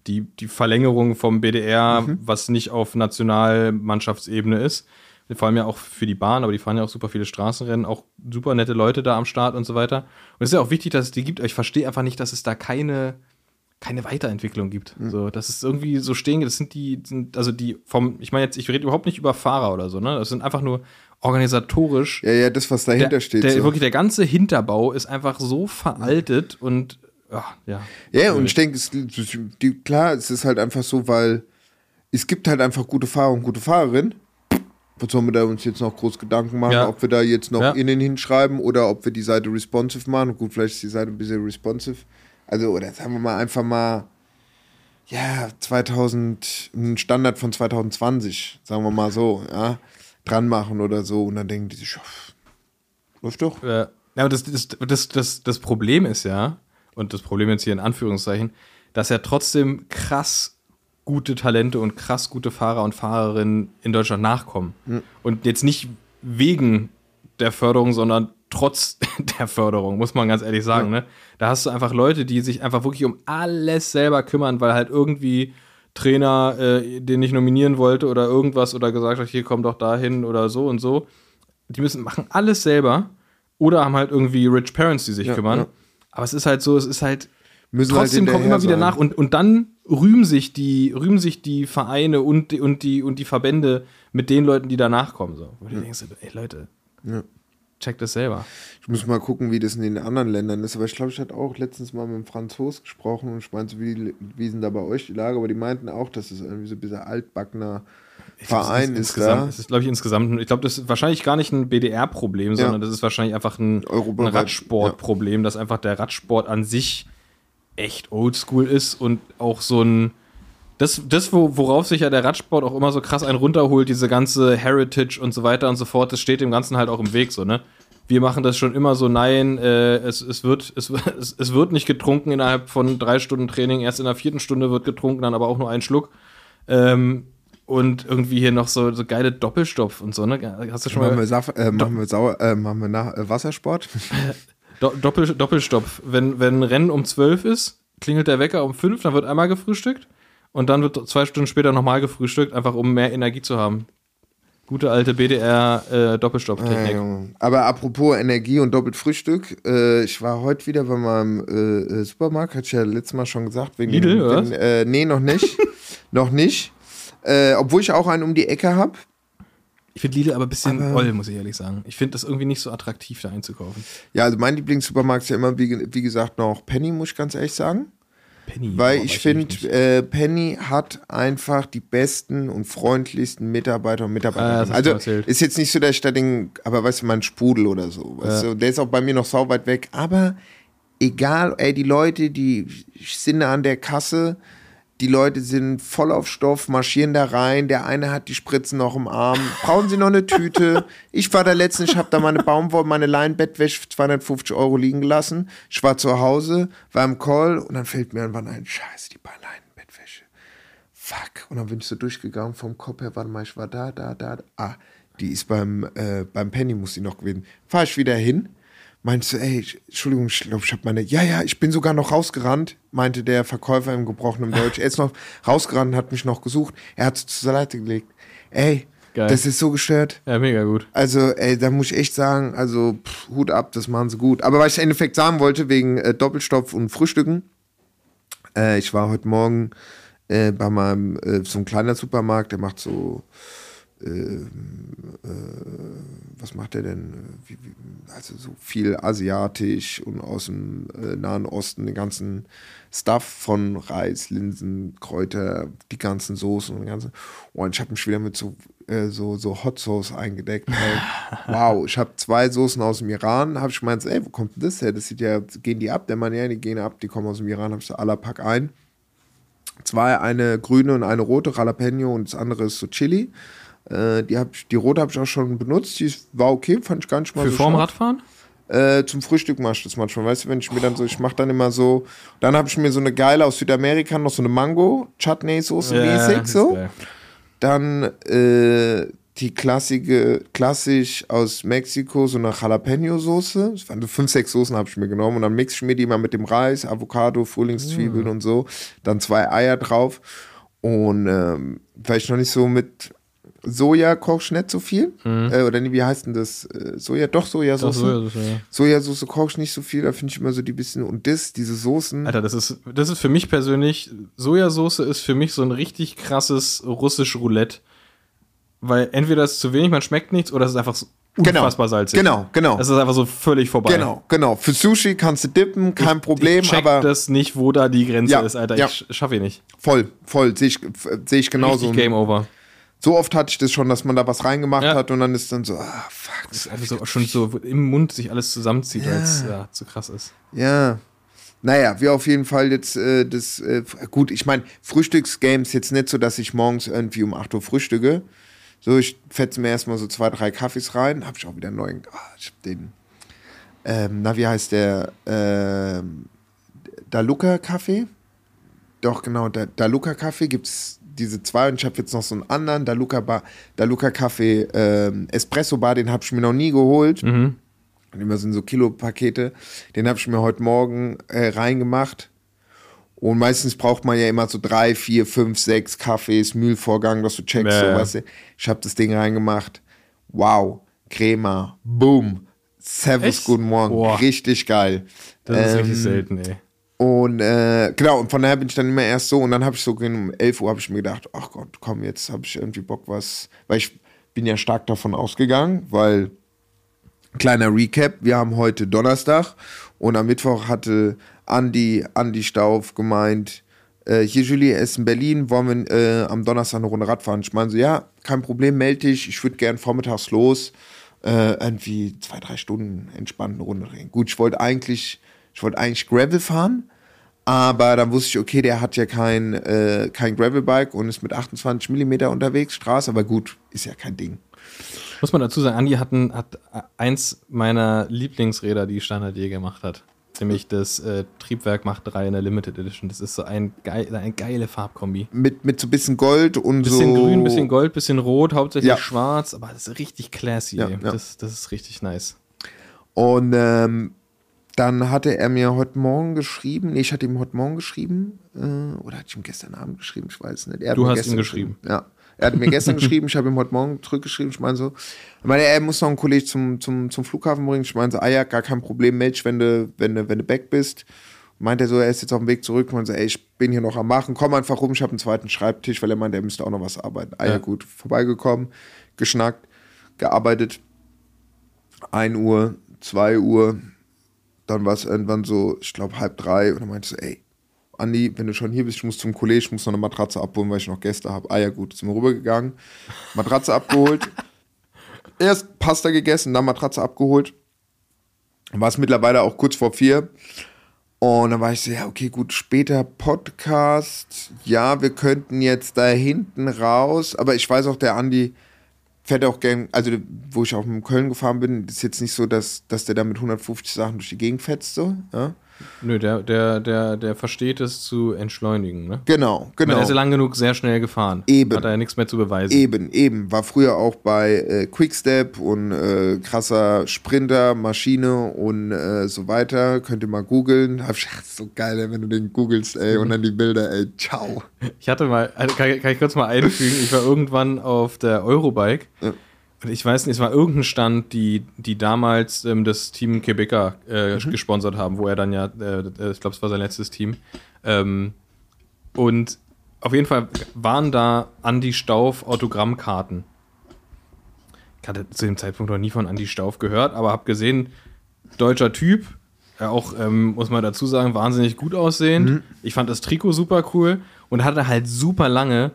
die, die Verlängerung vom BDR, was nicht auf Nationalmannschaftsebene ist. Vor allem ja auch für die Bahn, aber die fahren ja auch super viele Straßenrennen, auch super nette Leute da am Start und so weiter. Und es ist ja auch wichtig, dass es die gibt, aber ich verstehe einfach nicht, dass es da keine, keine Weiterentwicklung gibt. So, das ist irgendwie so stehen, das sind die, sind, also die vom, ich meine jetzt, ich rede überhaupt nicht über Fahrer oder so, ne? Das sind einfach nur organisatorisch. Ja, ja, das, was dahinter der, steht. Der, so. Wirklich, der ganze Hinterbau ist einfach so veraltet und ja, ja. Ja, und ich denke, es, die, klar, es ist halt einfach so, weil es gibt halt einfach gute Fahrer und gute Fahrerinnen. Was sollen wir da uns jetzt noch groß Gedanken machen, Ja. ob wir da jetzt noch Ja. innen hinschreiben oder ob wir die Seite responsive machen? Gut, vielleicht ist die Seite ein bisschen responsive. Also, oder sagen wir mal einfach mal, ja, 2000, ein Standard von 2020, sagen wir mal so, ja, dran machen oder so. Und dann denken die sich, läuft doch. Ja, aber das, das, das, das, das Problem ist ja, und das Problem jetzt hier in Anführungszeichen, dass ja trotzdem krass gute Talente und krass gute Fahrer und Fahrerinnen in Deutschland nachkommen. Und jetzt nicht wegen der Förderung, sondern trotz der Förderung, muss man ganz ehrlich sagen. Ne? Da hast du einfach Leute, die sich einfach wirklich um alles selber kümmern, weil halt irgendwie Trainer äh, den nicht nominieren wollte oder irgendwas oder gesagt hat, hier komm doch dahin oder so und so. Die müssen machen alles selber oder haben halt irgendwie Rich Parents, die sich Ja, kümmern. ja. Aber es ist halt so, es ist halt Müssen halt trotzdem kommen hinterher immer wieder sein. nach und, und dann rühmen sich die rühmen sich die Vereine und die, und die und die Verbände mit den Leuten, die danach kommen so. Wo du denkst, ey Leute, Ja. checkt das selber. Ich muss mal gucken, wie das in den anderen Ländern ist. Aber ich glaube, ich hatte auch letztens mal mit einem Franzos gesprochen und ich meinte, wie, wie denn da bei euch die Lage? Aber die meinten auch, dass es irgendwie so ein bisschen altbackener Verein ist insgesamt, da. Es ist, glaube ich, insgesamt, ich glaube, das ist wahrscheinlich gar nicht ein BDR-Problem, sondern das ist wahrscheinlich einfach ein, ein Radsport-Problem, dass einfach der Radsport an sich echt oldschool ist und auch so ein. Das, das wo, worauf sich ja der Radsport auch immer so krass einen runterholt, diese ganze Heritage und so weiter und so fort, das steht dem Ganzen halt auch im Weg, so, ne? Wir machen das schon immer so, nein, äh, es, es, wird, es, es, wird nicht getrunken innerhalb von drei Stunden Training, erst in der vierten Stunde wird getrunken, dann aber auch nur ein Schluck. Ähm, und irgendwie hier noch so, so geile Doppelstopf und so, ne? Hast du schon Machen mal wir, Saf äh, machen wir, Sauer äh, machen wir nach, äh, Wassersport? Do Doppel Doppelstopf. Wenn, wenn Rennen um 12 ist, klingelt der Wecker um 5, dann wird einmal gefrühstückt und dann wird zwei Stunden später nochmal gefrühstückt, einfach um mehr Energie zu haben. Gute alte BDR äh. Junge. Aber apropos Energie und doppelt Frühstück, äh, ich war heute wieder bei meinem äh, äh, Supermarkt, hatte ich ja letztes Mal schon gesagt. Wegen Lidl, den, oder den, äh, Nee, noch nicht. noch nicht. Äh, obwohl ich auch einen um die Ecke habe. Ich finde Lidl aber ein bisschen Aber- oll, muss ich ehrlich sagen. Ich finde das irgendwie nicht so attraktiv, da einzukaufen. Ja, also mein Lieblingssupermarkt ist ja immer, wie, wie gesagt, noch Penny, muss ich ganz ehrlich sagen. Penny. Weil boah, ich finde, äh, Penny hat einfach die besten und freundlichsten Mitarbeiter und Ah, Mitarbeiterinnen. hast also ist jetzt nicht so, dass ich da den, aber weißt du, mein Sprudel oder so. Weißt du, der ist auch bei mir noch sau weit weg. Aber egal, ey, die Leute, die sind da an der Kasse, die Leute sind voll auf Stoff, marschieren da rein. Der eine hat die Spritzen noch im Arm. Brauchen Sie noch eine Tüte? Ich war da letztens, ich habe da meine Baumwolle, meine Leinbettwäsche für 250 Euro liegen gelassen. Ich war zu Hause, war im Call und dann fällt mir irgendwann ein, scheiße, die paar Leinenbettwäsche. Fuck. Und dann bin ich so durchgegangen vom Kopf her, warte mal, ich war da, da, da. Ah, die ist beim, äh, beim Penny, muss die noch gewinnen. Fahr ich wieder hin. Meinst du, ey, Entschuldigung, ich glaube, ich habe meine. Ja, ja, ich bin sogar noch rausgerannt, meinte der Verkäufer im gebrochenen Deutsch. Er ist noch rausgerannt, hat mich noch gesucht. Er hat es zur Seite gelegt. Ey, Geil. das ist so gestört. Ja, mega gut. Also, ey, da muss ich echt sagen, also pff, Hut ab, das machen sie gut. Aber was ich im Endeffekt sagen wollte, wegen äh, Doppelstopf und Frühstücken, äh, ich war heute Morgen äh, bei meinem, äh, so ein kleiner Supermarkt, der macht so, äh, äh, was macht der denn? Wie, wie, also so viel asiatisch und aus dem äh, Nahen Osten, den ganzen Stuff von Reis, Linsen, Kräuter, die ganzen Soßen und ganzen. Und ich habe mich wieder mit so, äh, so, so Hot Sauce eingedeckt. Wow, ich habe zwei Soßen aus dem Iran. Habe ich gemeint, ey, wo kommt denn das her? Das sieht ja, gehen die ab? Der Mann, ja, die gehen ab, die kommen aus dem Iran. Habe ich so aller Pack ein. Zwei, eine grüne und eine rote Jalapeno und das andere ist so Chili. Äh, die, hab ich, die rote habe ich auch schon benutzt. Die war okay, fand ich gar nicht mal Für so vorm scharf. Radfahren? Äh, zum Frühstück mache ich das manchmal. Weißt du, wenn ich mir dann so, ich mache dann immer so, dann habe ich mir so eine geile aus Südamerika, noch so eine Mango-Chutney-Soße mäßig, ist so. geil. Dann äh, die klassische, klassisch aus Mexiko, so eine Jalapeno-Soße. Das waren so fünf, sechs Soßen habe ich mir genommen. Und dann mixe ich mir die mal mit dem Reis, Avocado, Frühlingszwiebeln und so. Dann zwei Eier drauf. Und ähm, weil ich noch nicht so mit Soja koche ich nicht so viel. Äh, oder nee, wie heißt denn das? Äh, Soja, doch Sojasauce. Doch, Sojasauce, ja. Sojasauce koche ich nicht so viel. Da finde ich immer so die bisschen. Und das, diese Soßen. Alter, das ist, das ist für mich persönlich, Sojasauce ist für mich so ein richtig krasses russisch Roulette. Weil entweder ist es zu wenig, man schmeckt nichts, oder es ist einfach so Genau. unfassbar salzig. Genau, genau. Es ist einfach so völlig vorbei. Genau, genau. Für Sushi kannst du dippen, kein Problem, ich check aber das nicht, wo da die Grenze Ja, ist, Alter. ja. Ich schaffe ich nicht. voll, voll, sehe ich, sehe ich genauso. Richtig Game Over. So oft hatte ich das schon, dass man da was reingemacht Ja. hat und dann ist dann so, ah, fuck. Das ist einfach so, schon so im Mund sich alles zusammenzieht, weil es ja, zu krass ist. Ja. Naja, wir auf jeden Fall jetzt äh, das, äh, gut, ich meine, Frühstücksgames jetzt nicht so, dass ich morgens irgendwie um 8 Uhr frühstücke. So, ich fetze mir erstmal so zwei, drei Kaffees rein, hab ich auch wieder einen neuen, ah, ich hab den, ähm, na, wie heißt der, ähm, Daluka Kaffee? Doch, genau, da, Daluka Kaffee gibt's diese zwei und ich habe jetzt noch so einen anderen Daluka, Bar, Daluka Kaffee ähm, Espresso Bar, den habe ich mir noch nie geholt. Mhm. Und immer sind so Kilopakete. Den habe ich mir heute Morgen äh, reingemacht. Und meistens braucht man ja immer so drei, vier, fünf, sechs Kaffees, Mühlvorgang, dass du checkst, Ja, so, ja. weißt du. Ich habe das Ding reingemacht. Wow, Crema, boom, Servus, guten Morgen, Boah. richtig geil. Das ist Ähm, richtig selten, ey. Und äh, genau, und von daher bin ich dann immer erst so und dann habe ich so um 11 Uhr habe ich mir gedacht, ach Gott, komm, jetzt habe ich irgendwie Bock was, weil ich bin ja stark davon ausgegangen, weil kleiner Recap, wir haben heute Donnerstag und am Mittwoch hatte Andi, Andi Stauf gemeint, äh, hier Julie, ist in Berlin, wollen wir äh, am Donnerstag eine Runde Radfahren? Ich meine so, ja, kein Problem, melde dich, ich würde gern vormittags los, äh, irgendwie zwei, drei Stunden entspannt eine Runde drehen. Gut, ich wollte eigentlich, ich wollte eigentlich Gravel fahren, aber dann wusste ich, okay, der hat ja kein, äh, kein Gravelbike und ist mit 28 Millimeter unterwegs, Straße, aber gut, ist ja kein Ding. Muss man dazu sagen, Andi hat, ein, hat eins meiner Lieblingsräder, die Standard je gemacht hat. Nämlich das äh, Triebwerk Macht 3 in der Limited Edition. Das ist so ein geil, eine geile Farbkombi. Mit, mit so ein bisschen Gold und Bisschen so. grün, bisschen gold, bisschen rot, hauptsächlich Ja. schwarz, aber das ist richtig classy. Ja, ja. Das, das ist richtig nice. Und ähm, dann hatte er mir heute Morgen geschrieben, nee, ich hatte ihm heute Morgen geschrieben, äh, oder hatte ich ihm gestern Abend geschrieben, ich weiß nicht. Er hat Du mir hast gestern ihm geschrieben. Ja. Er hat mir gestern geschrieben, ich habe ihm heute Morgen zurückgeschrieben, ich meine so, ich meine, er muss noch einen Kollegen zum, zum, zum Flughafen bringen. Ich meine so, ah ja, gar kein Problem, melde wenn du, wenn du, wenn du back bist. Meint er so, er ist jetzt auf dem Weg zurück. Ich meine so, ey, ich bin hier noch am Machen, komm einfach rum, ich habe einen zweiten Schreibtisch, weil er meinte, er müsste auch noch was arbeiten. Ah Ja. gut, vorbeigekommen, geschnackt. gearbeitet. 1 Uhr, 2 Uhr, dann war es irgendwann so, ich glaube halb drei und dann meinte ich so, ey, Andi, wenn du schon hier bist, ich muss zum Kollege, ich muss noch eine Matratze abholen, weil ich noch Gäste habe. Ah ja gut, sind wir rübergegangen, Matratze abgeholt, erst Pasta gegessen, dann Matratze abgeholt. War es mittlerweile auch kurz vor vier. Und dann war ich so, ja, okay, gut, später Podcast. Ja, wir könnten jetzt da hinten raus. Aber ich weiß auch, der Andi fährt auch gern, also wo ich auch in Köln gefahren bin, ist jetzt nicht so, dass, dass der da mit 150 Sachen durch die Gegend fetzt, so. Ja? Nö, der, der, der, der versteht es zu entschleunigen, ne? Genau, genau. Er ist ja lang genug sehr schnell gefahren. Eben. Hat er ja nichts mehr zu beweisen. Eben, eben. War früher auch bei äh, Quickstep und äh, krasser Sprinter, Maschine und äh, so weiter. Könnt ihr mal googeln. So geil, wenn du den googelst, ey, und dann die Bilder, ey, ciao. Ich hatte mal, also kann, kann ich kurz mal einfügen, ich war irgendwann auf der Eurobike Ja. Ich weiß nicht, es war irgendein Stand, die, die damals ähm, das Team Quebecer äh, Mhm. gesponsert haben, wo er dann ja, äh, äh, ich glaube, es war sein letztes Team. Ähm, und auf jeden Fall waren da Andy Stauf Autogrammkarten. Ich hatte zu dem Zeitpunkt noch nie von Andy Stauf gehört, aber habe gesehen, deutscher Typ, ja auch, ähm, muss man dazu sagen, wahnsinnig gut aussehend. Mhm. Ich fand das Trikot super cool und hatte halt super lange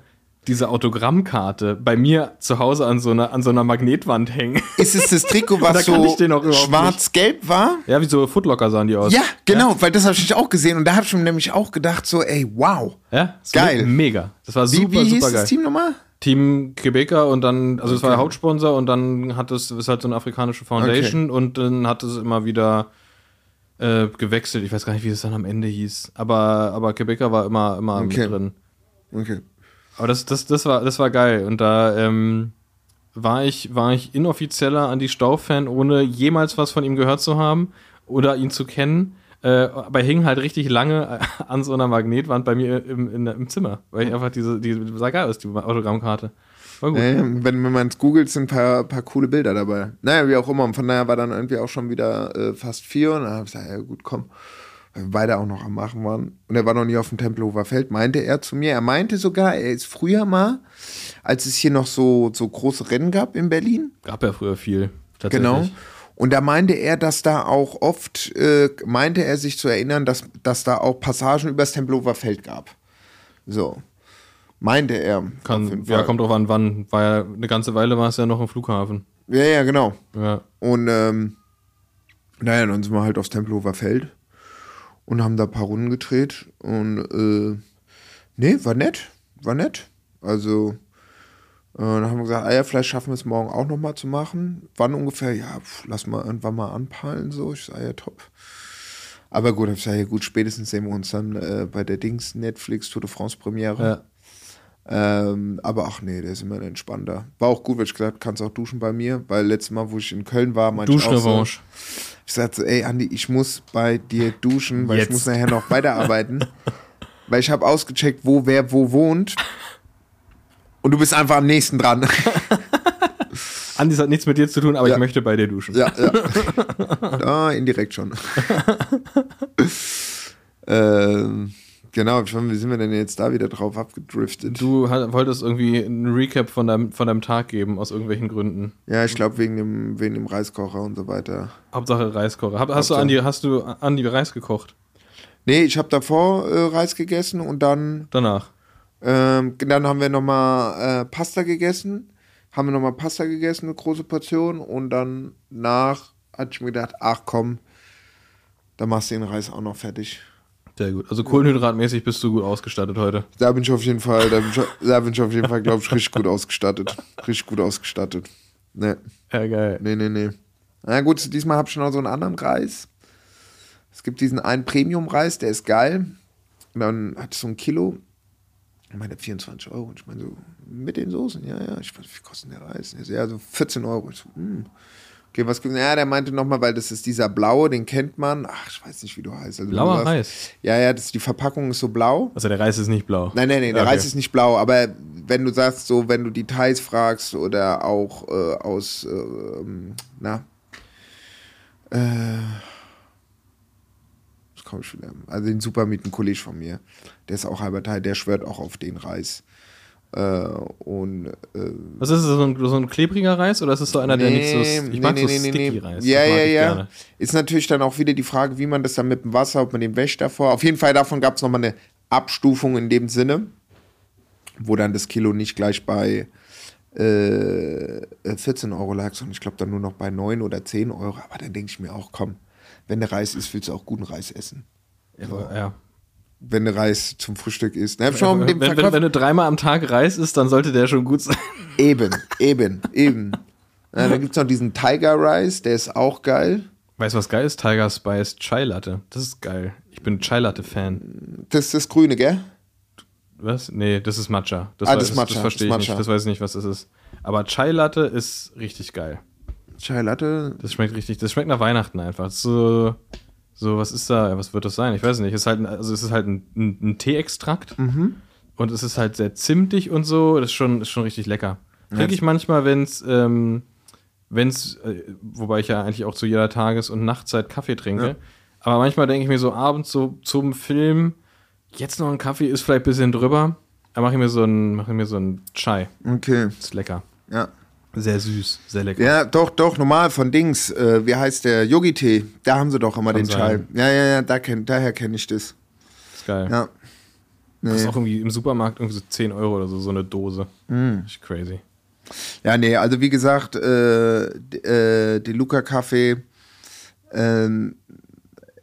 diese Autogrammkarte bei mir zu Hause an so einer, an so einer Magnetwand hängen. Ist es das Trikot, was so schwarz-gelb war? ja, wie so Footlocker sahen die aus. Ja, genau, weil das habe ich auch gesehen und da habe ich mir nämlich auch gedacht, so, ey, wow. Ja, Geil. Mega. Das war Wie, super, wie hieß super geil. das Team nochmal? Team Quebecer und dann, also es war der Okay. Hauptsponsor und dann hat es, ist halt so eine afrikanische Foundation und dann hat es immer wieder äh, gewechselt. Ich weiß gar nicht, wie es dann am Ende hieß. Aber, aber Quebecer war immer, immer Okay. mit drin. Okay. Aber das, das, das, war, das war geil. Und da ähm, war, ich, war ich inoffizieller Andy Stauf-Fan, ohne jemals was von ihm gehört zu haben oder ihn zu kennen. Äh, aber hing halt richtig lange an so einer Magnetwand bei mir im, in, im Zimmer. Weil ich einfach diese, die sah geil aus, die Autogrammkarte. War gut. Äh, wenn, wenn man es googelt, sind ein paar, paar coole Bilder dabei. Naja, wie auch immer. Und von daher war dann irgendwie auch schon wieder äh, fast vier. Und dann habe ich gesagt, ja gut, komm. Beide auch noch am Machen waren. Und er war noch nie auf dem Tempelhofer Feld, meinte er zu mir. Er meinte sogar, er ist früher mal, als es hier noch so, so große Rennen gab in Berlin. Gab ja früher viel. Tatsächlich. Genau. Und da meinte er, dass da auch oft, äh, meinte er sich zu erinnern, dass, dass da auch Passagen übers Tempelhofer Feld gab. So. Meinte er. Kann, ja, kommt drauf an, wann. War ja, eine ganze Weile war es ja noch im Flughafen. Ja, ja, genau. Ja. Und ähm, naja, dann sind wir halt aufs Tempelhofer Feld und haben da ein paar Runden gedreht. Und äh, nee, war nett. War nett. Also, äh, dann haben wir gesagt, ah ja, vielleicht schaffen wir es morgen auch nochmal zu machen. Wann ungefähr? Ja, pf, lass mal irgendwann mal anpeilen. So, ich sage ja top. Aber gut, ich sage ja gut, spätestens sehen wir uns dann äh, bei der Dings Netflix Tour de France Premiere. ja. Ähm, aber ach nee, der ist immer entspannter. War auch gut, weil ich gesagt kannst auch duschen bei mir, weil letztes Mal, wo ich in Köln war, meinte ich auch so. Ich sagte so, ey Andi, ich muss bei dir duschen, weil Jetzt. ich muss nachher noch weiterarbeiten. weil ich habe ausgecheckt, wo wer wo wohnt. Und du bist einfach am nächsten dran. Andi, das hat nichts mit dir zu tun, aber Ja. ich möchte bei dir duschen. ja, ja. Da, indirekt schon. ähm, genau, wie sind wir denn jetzt da wieder drauf abgedriftet? Du hat- wolltest irgendwie einen Recap von deinem, von deinem Tag geben, aus irgendwelchen Gründen. Ja, ich glaube wegen dem, wegen dem Reiskocher und so weiter. Hauptsache Reiskocher. Hab, hast, du Hauptsache- Andi, hast du Andi Reis gekocht? Nee, ich habe davor äh, Reis gegessen und dann, Danach. ähm, dann haben wir nochmal äh, Pasta gegessen. Haben wir nochmal Pasta gegessen, eine große Portion. Und dann nach hatte ich mir gedacht, ach komm, dann machst du den Reis auch noch fertig. Sehr gut. Also kohlenhydratmäßig bist du gut ausgestattet heute. Da bin ich auf jeden Fall, da bin ich, da bin ich auf jeden Fall, glaube ich, richtig gut ausgestattet. Richtig gut ausgestattet. Nee, Ja, geil. nee, nee, nee. Na gut, diesmal habe ich noch so einen anderen Reis. Es gibt diesen einen Premium-Reis, der ist geil. Und dann hatte ich so ein Kilo. Ich meine, 24 Euro. Und ich meine, so mit den Soßen, ja, ja. Ich weiß, wie kostet der Reis? Ja, so 14 Euro. Ich so, Okay, was gibt's? Ja, der meinte nochmal, weil das ist dieser blaue, den kennt man. Ach, ich weiß nicht, wie du heißt. Also, Blauer Reis. Ja, ja, das, die Verpackung ist so blau. Also der Reis ist nicht blau. Nein, nein, nein, der Okay. Reis ist nicht blau, aber wenn du sagst, so, wenn du Details fragst oder auch äh, aus, äh, ähm, na, äh, was komm ich wieder? Also den Supermieten Kollege von mir, der ist auch halber Teil, der schwört auch auf den Reis. Äh, und äh, Was ist das, so ein, so ein klebriger Reis oder ist es so einer, der nicht so. Nee, Ich mag nee, so nee, nee, sticky nee. Reis. Ja, ja, ja. Gerne. Ist natürlich dann auch wieder die Frage, wie man das dann mit dem Wasser, ob man den wäscht davor. Auf jeden Fall davon gab es nochmal eine Abstufung in dem Sinne, wo dann das Kilo nicht gleich bei äh, 14 Euro lag, sondern ich glaube dann nur noch bei 9 oder 10 Euro. Aber dann denke ich mir auch, komm, wenn der Reis ist, willst du auch guten Reis essen. Ja, ja. Wenn der Reis zum Frühstück ist. Ne? Schon dem Wenn, wenn, wenn du dreimal am Tag Reis isst, dann sollte der schon gut sein. Eben, eben, eben. Ja, dann gibt es noch diesen Tiger Rice, der ist auch geil. Weißt du, was geil ist? Tiger Spice Chai Latte. Das ist geil. Ich bin Chai Latte Fan. Das ist das Grüne, gell? Was? Nee, das ist Matcha. Das, Ah, weiß- das ist Matcha, Das verstehe das ich nicht. Das weiß ich nicht, was das ist. Aber Chai Latte ist richtig geil. Chai Latte. Das schmeckt richtig. Das schmeckt nach Weihnachten einfach. So, so was ist da? Was wird das sein? Ich weiß nicht. Es ist halt, ein- also es ist halt ein, ein, ein Teeextrakt. Mhm. Und es ist halt sehr zimtig und so. Das ist schon, ist schon richtig lecker. Trinke ich manchmal, wenn es, ähm, wenn's, äh, wobei ich ja eigentlich auch zu jeder Tages- und Nachtzeit Kaffee trinke. Aber manchmal denke ich mir so abends so zum Film, jetzt noch ein Kaffee ist vielleicht ein bisschen drüber. Da mache ich mir so ein, mache ich mir so einen Chai. Okay, Ist lecker. ja. Sehr süß, sehr lecker. Ja, doch, doch, normal von Dings. Äh, wie heißt der? Yogi-Tee. Da haben sie doch immer Kann den Chai. Ja, ja, ja, da kenn, daher kenne ich das. Ist geil. Ja. Das ist Nee. auch irgendwie im Supermarkt irgendwie so 10 Euro oder so, so eine Dose. Mm. Ist crazy. Ja, nee, also wie gesagt, äh, äh, die Luca Kaffee, ähm,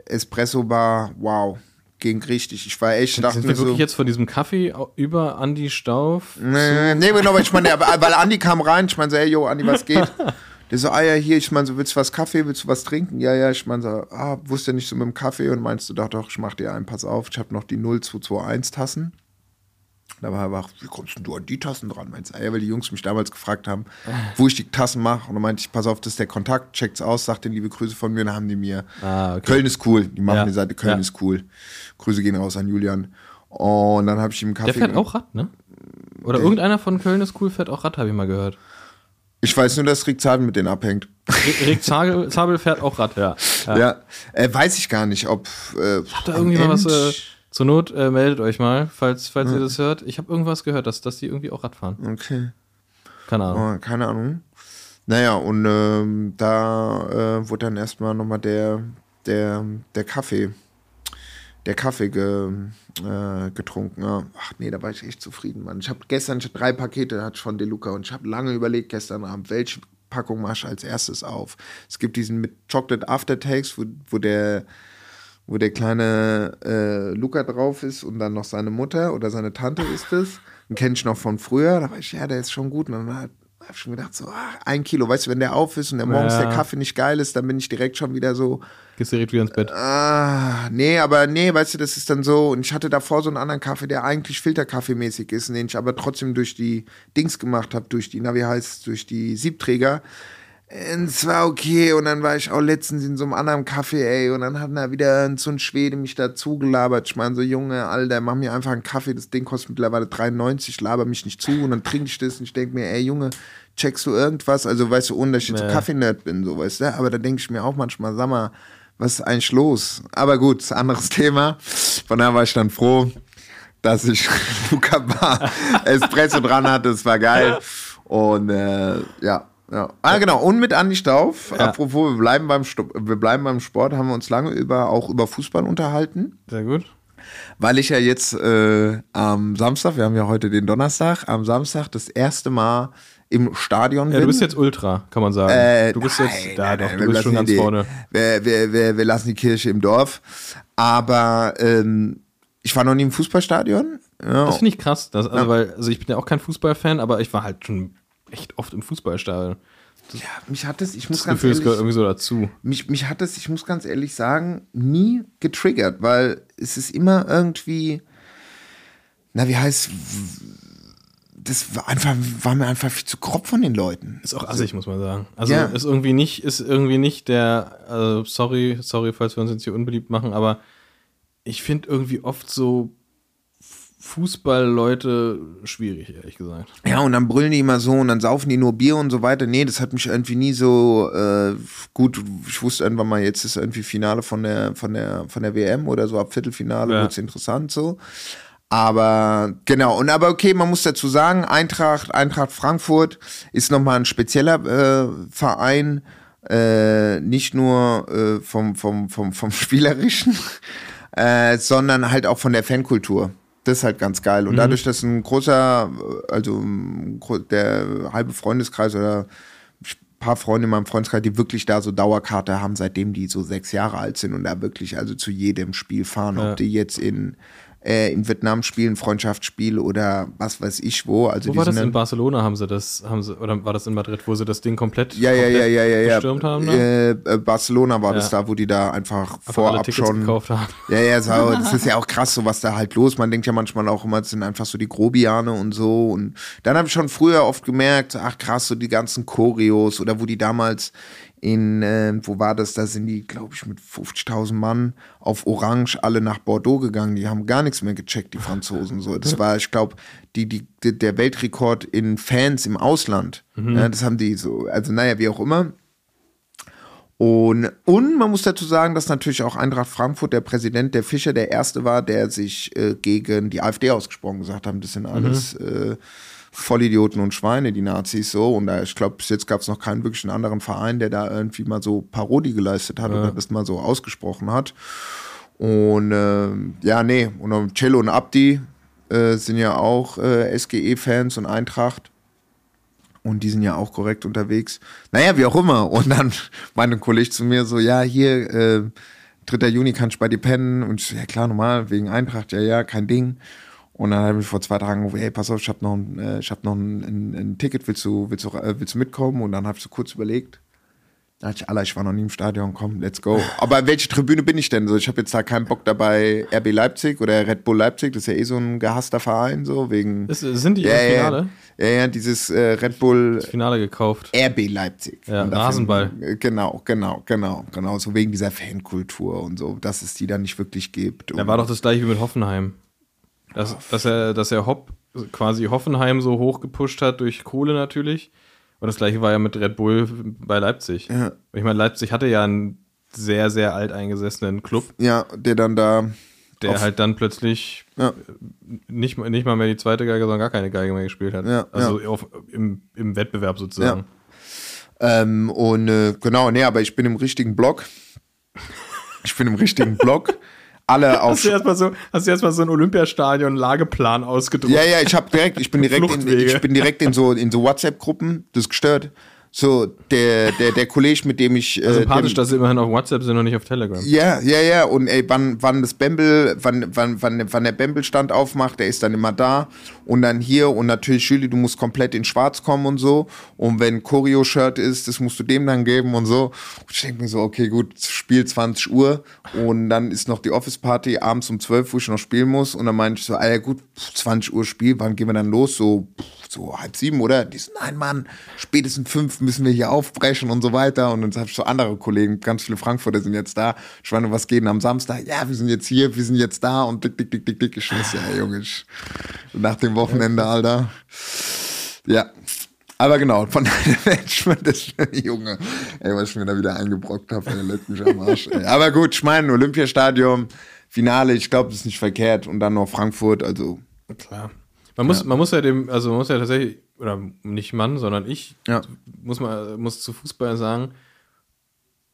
Espresso Bar, wow, ging richtig. Ich war echt, dachte Sind wir so. wirklich jetzt von diesem Kaffee über Andi Stauf? Nee, nee, genau, aber ich meine, weil Andi kam rein, ich meine so, hey, yo, Andi, was geht? Der so, ah ja, hier, ich meine so, willst du was Kaffee, willst du was trinken? Ja, ja, ich meine so, ah, wusste nicht so mit dem Kaffee und meinst du, doch, doch, ich mach dir einen, pass auf, ich habe noch die 0221 Tassen. Da war aber, wie kommst denn du an die Tassen dran? Meinst du, ah, weil die Jungs mich damals gefragt haben, wo ich die Tassen mache. Und dann meinte ich, pass auf, das ist der Kontakt, checkt's aus, sagt den liebe Grüße von mir, und dann haben die mir, Ah, okay. Köln ist cool, die machen Ja. die Seite, Köln Ja. ist cool. Grüße gehen raus an Julian. Und dann habe ich ihm einen Kaffee Der fährt auch Rad, ne? Oder irgendeiner von Köln ist cool, fährt auch Rad, habe ich mal gehört. Ich weiß nur, dass Rick Zaden mit denen abhängt. Rick Zabel, Zabel fährt auch Rad, ja. ja. Ja, äh, weiß ich gar nicht, ob. Äh, Hat da irgendwie mal was. Äh, zur Not äh, meldet euch mal, falls, falls ihr das hört. Ich habe irgendwas gehört, dass, dass die irgendwie auch Rad fahren. okay, Keine Ahnung. oh, keine Ahnung. Naja, und ähm, da äh, wurde dann erstmal nochmal der, der, der Kaffee, der Kaffee ge, äh, getrunken. Ja. Ach nee, da war ich echt zufrieden, Mann. Ich habe gestern ich hab drei Pakete ich von Deluca und ich habe lange überlegt gestern Abend, welche Packung mache ich als erstes auf. Es gibt diesen mit Chocolate Aftertakes, wo, wo der wo der kleine äh, Luca drauf ist und dann noch seine Mutter oder seine Tante ist es. Den kenne ich noch von früher. Da war ich, ja, der ist schon gut. Und dann habe ich schon gedacht, so, ach, ein Kilo. Weißt du, wenn der auf ist und der morgens Ja. der Kaffee nicht geil ist, dann bin ich direkt schon wieder so, Gehst direkt wieder ins Bett. ah, nee, aber nee, weißt du, das ist dann so. Und ich hatte davor so einen anderen Kaffee, der eigentlich Filterkaffeemäßig ist, den ich aber trotzdem durch die Dings gemacht habe, durch die, na, wie heißt durch die Siebträger. Es war okay und dann war ich auch letztens in so einem anderen Kaffee, ey, und dann hat da wieder so ein Schwede mich dazu gelabert. Ich meine, so Junge, Alter, mach mir einfach einen Kaffee, das Ding kostet mittlerweile 93, laber mich nicht zu und dann trinke ich das und ich denke mir, ey, Junge, checkst du irgendwas? Also, weißt du, ohne dass ich jetzt Nee. Kaffee-Nerd bin, so, weißt du, aber da denke ich mir auch manchmal, sag mal, was ist eigentlich los? Aber gut, ist ein anderes Thema. Von daher war ich dann froh, dass ich Luca Bar Espresso dran hatte, das war geil. Und äh, ja, ja. Ah, genau. Und mit Andi Stauf, Ja. apropos, wir bleiben, beim Sto wir bleiben beim Sport, haben wir uns lange über, auch über Fußball unterhalten. Sehr gut. Weil ich ja jetzt äh, am Samstag, wir haben ja heute den Donnerstag, am Samstag das erste Mal im Stadion Ja, bin. du bist jetzt Ultra, kann man sagen. Äh, du bist nein, jetzt, ja nein, doch, du wir bist schon lassen ganz die- vorne. Wir, wir, wir, wir lassen die Kirche im Dorf. Aber ähm, ich war noch nie im Fußballstadion. Ja, Das finde ich krass. Das, also, Ja. weil, also ich bin ja auch kein Fußballfan, aber ich war halt schon echt oft im Fußballstadion. mich hat es, ich muss Das ganz Gefühl, es gehört ehrlich, irgendwie so dazu. mich, mich hat es, ich muss ganz ehrlich sagen, nie getriggert, weil es ist immer irgendwie, na, wie heißt, das war einfach, war mir einfach viel zu grob von den Leuten. Ist auch assig, muss man sagen. Also Ja. ist irgendwie nicht, ist irgendwie nicht der, also sorry, sorry, falls wir uns jetzt hier unbeliebt machen, aber ich finde irgendwie oft so Fußballleute schwierig, ehrlich gesagt. Ja, und dann brüllen die immer so und dann saufen die nur Bier und so weiter. Nee, das hat mich irgendwie nie so äh, gut. Ich wusste irgendwann mal, jetzt ist irgendwie Finale von der, von der, von der WM oder so ab Viertelfinale Ja. wird's interessant so. Aber genau, und aber okay, man muss dazu sagen, Eintracht, Eintracht Frankfurt ist nochmal ein spezieller äh, Verein, äh, nicht nur äh, vom, vom, vom, vom Spielerischen, äh, sondern halt auch von der Fankultur. Das ist halt ganz geil. Und dadurch, dass ein großer, also der halbe Freundeskreis oder ein paar Freunde in meinem Freundeskreis, die wirklich da so Dauerkarte haben, seitdem die so sechs Jahre alt sind und da wirklich also zu jedem Spiel fahren, Ja. ob die jetzt in, äh, in Vietnam spielen, Freundschaftsspiel oder was weiß ich wo. Also Wo war das in Barcelona? Haben sie das, haben sie, oder war das in Madrid, wo sie das Ding komplett, ja, komplett ja, ja, ja, ja. gestürmt haben? Ne? Äh, Barcelona war das Ja. da, wo die da einfach, Einfach vorab schon. gekauft haben. Ja, ja, so, das ist ja auch krass, so was da halt los. Man denkt ja manchmal auch immer, es sind einfach so die Grobiane und so. Und dann habe ich schon früher oft gemerkt, ach krass, so die ganzen Choreos oder wo die damals in, äh, wo war das? Da sind die, glaube ich, mit 50.000 Mann auf Orange alle nach Bordeaux gegangen. Die haben gar nichts mehr gecheckt, die Franzosen. So, das war, ich glaube, die, die, der Weltrekord in Fans im Ausland. Ja, das haben die so, also naja, wie auch immer. Und, und man muss dazu sagen, dass natürlich auch Eintracht Frankfurt, der Präsident, der Fischer, der Erste war, der sich äh, gegen die AfD ausgesprochen gesagt haben, das sind alles äh, Vollidioten und Schweine, die Nazis so. Und da, ich glaube, bis jetzt gab es noch keinen wirklichen anderen Verein, der da irgendwie mal so Parodie geleistet hat oder das mal so ausgesprochen hat. Und ähm, ja, nee, und Cello und Abdi äh, sind ja auch äh, SGE-Fans und Eintracht. Und die sind ja auch korrekt unterwegs. Naja, wie auch immer. Und dann meinte ein Kollege zu mir so, ja, hier, äh, 3. Juni kannst du bei dir pennen. Und ich so, ja klar, normal, wegen Eintracht, ja, ja, kein Ding. Und dann habe ich vor zwei Tagen gerufen, hey, pass auf, ich habe noch, ein, äh, ich hab noch ein, ein, ein Ticket, willst du, willst, du, äh, willst du mitkommen? Und dann habe ich so kurz überlegt. Da dachte ich, Alter, ich war noch nie im Stadion, komm, let's go. Aber welche Tribüne bin ich denn? So, ich habe jetzt da keinen Bock dabei, RB Leipzig oder Red Bull Leipzig, das ist ja eh so ein gehasster Verein, so wegen. Ist, sind die ja, im Finale? Ja, ja, ja, dieses äh, Red Bull Finale gekauft. RB Leipzig. Ja, Rasenball. äh, Genau, genau, genau, genau. So wegen dieser Fankultur und so, dass es die da nicht wirklich gibt. Da Und- war doch das gleiche wie mit Hoffenheim. Dass, dass er, dass er Hopp quasi Hoffenheim so hoch gepusht hat durch Kohle natürlich. Und das gleiche war ja mit Red Bull bei Leipzig. Ja. Ich meine, Leipzig hatte ja einen sehr, sehr alteingesessenen Club, ja, der dann da. der halt dann plötzlich Ja. nicht, nicht mal mehr die zweite Geige, sondern gar keine Geige mehr gespielt hat. Ja, also Auf, im, im Wettbewerb sozusagen. Ähm, und äh, genau, nee, aber ich bin im richtigen Block. Ich bin im richtigen Block. Alle auf. Hast du erstmal so, hast du erstmal so einen Olympiastadion-Lageplan ausgedruckt? Ja, ja, ich habe direkt, ich bin direkt, in, ich bin direkt in so in so WhatsApp-Gruppen, das ist gestört. So der der der Kollege, mit dem ich äh, Sympathisch, dem, dass sie immerhin auf WhatsApp sind und nicht auf Telegram. Ja, ja, ja. Und ey, wann, wann das Bamble, wann, wann, wann, wann der Bamble-Stand aufmacht, der ist dann immer da. Und dann hier und natürlich, Julie, du musst komplett in Schwarz kommen und so. Und wenn Choreo-Shirt ist, das musst du dem dann geben und so. Und ich denke mir so, okay, gut, Spiel 20 Uhr. Und dann ist noch die Office-Party abends um 12 Uhr, wo ich noch spielen muss. Und dann meinte ich so, Alter, gut, 20 Uhr Spiel, wann gehen wir dann los? So, so halb sieben, oder? Die so, nein, Mann, spätestens fünf müssen wir hier aufbrechen und so weiter. Und dann habe ich so andere Kollegen, ganz viele Frankfurter sind jetzt da. Ich meine, was geht denn am Samstag? Ja, wir sind jetzt hier, wir sind jetzt da und dick, dick, dick, dick, dick. Ich weiß, ja, Junge, ich, nach dem Wochenende, Alter. Ja. Aber genau, von deinem Management ist Junge, ey, was ich mir da wieder eingebrockt habe, ey, leck mich am Arsch. Ey. Aber gut, ich meine, Olympiastadion, Finale, ich glaube, das ist nicht verkehrt. Und dann noch Frankfurt, also Klar. Man muss, man muss ja dem, also man muss ja tatsächlich, oder nicht Mann, sondern ich, Ja. muss man, muss zu Fußball sagen,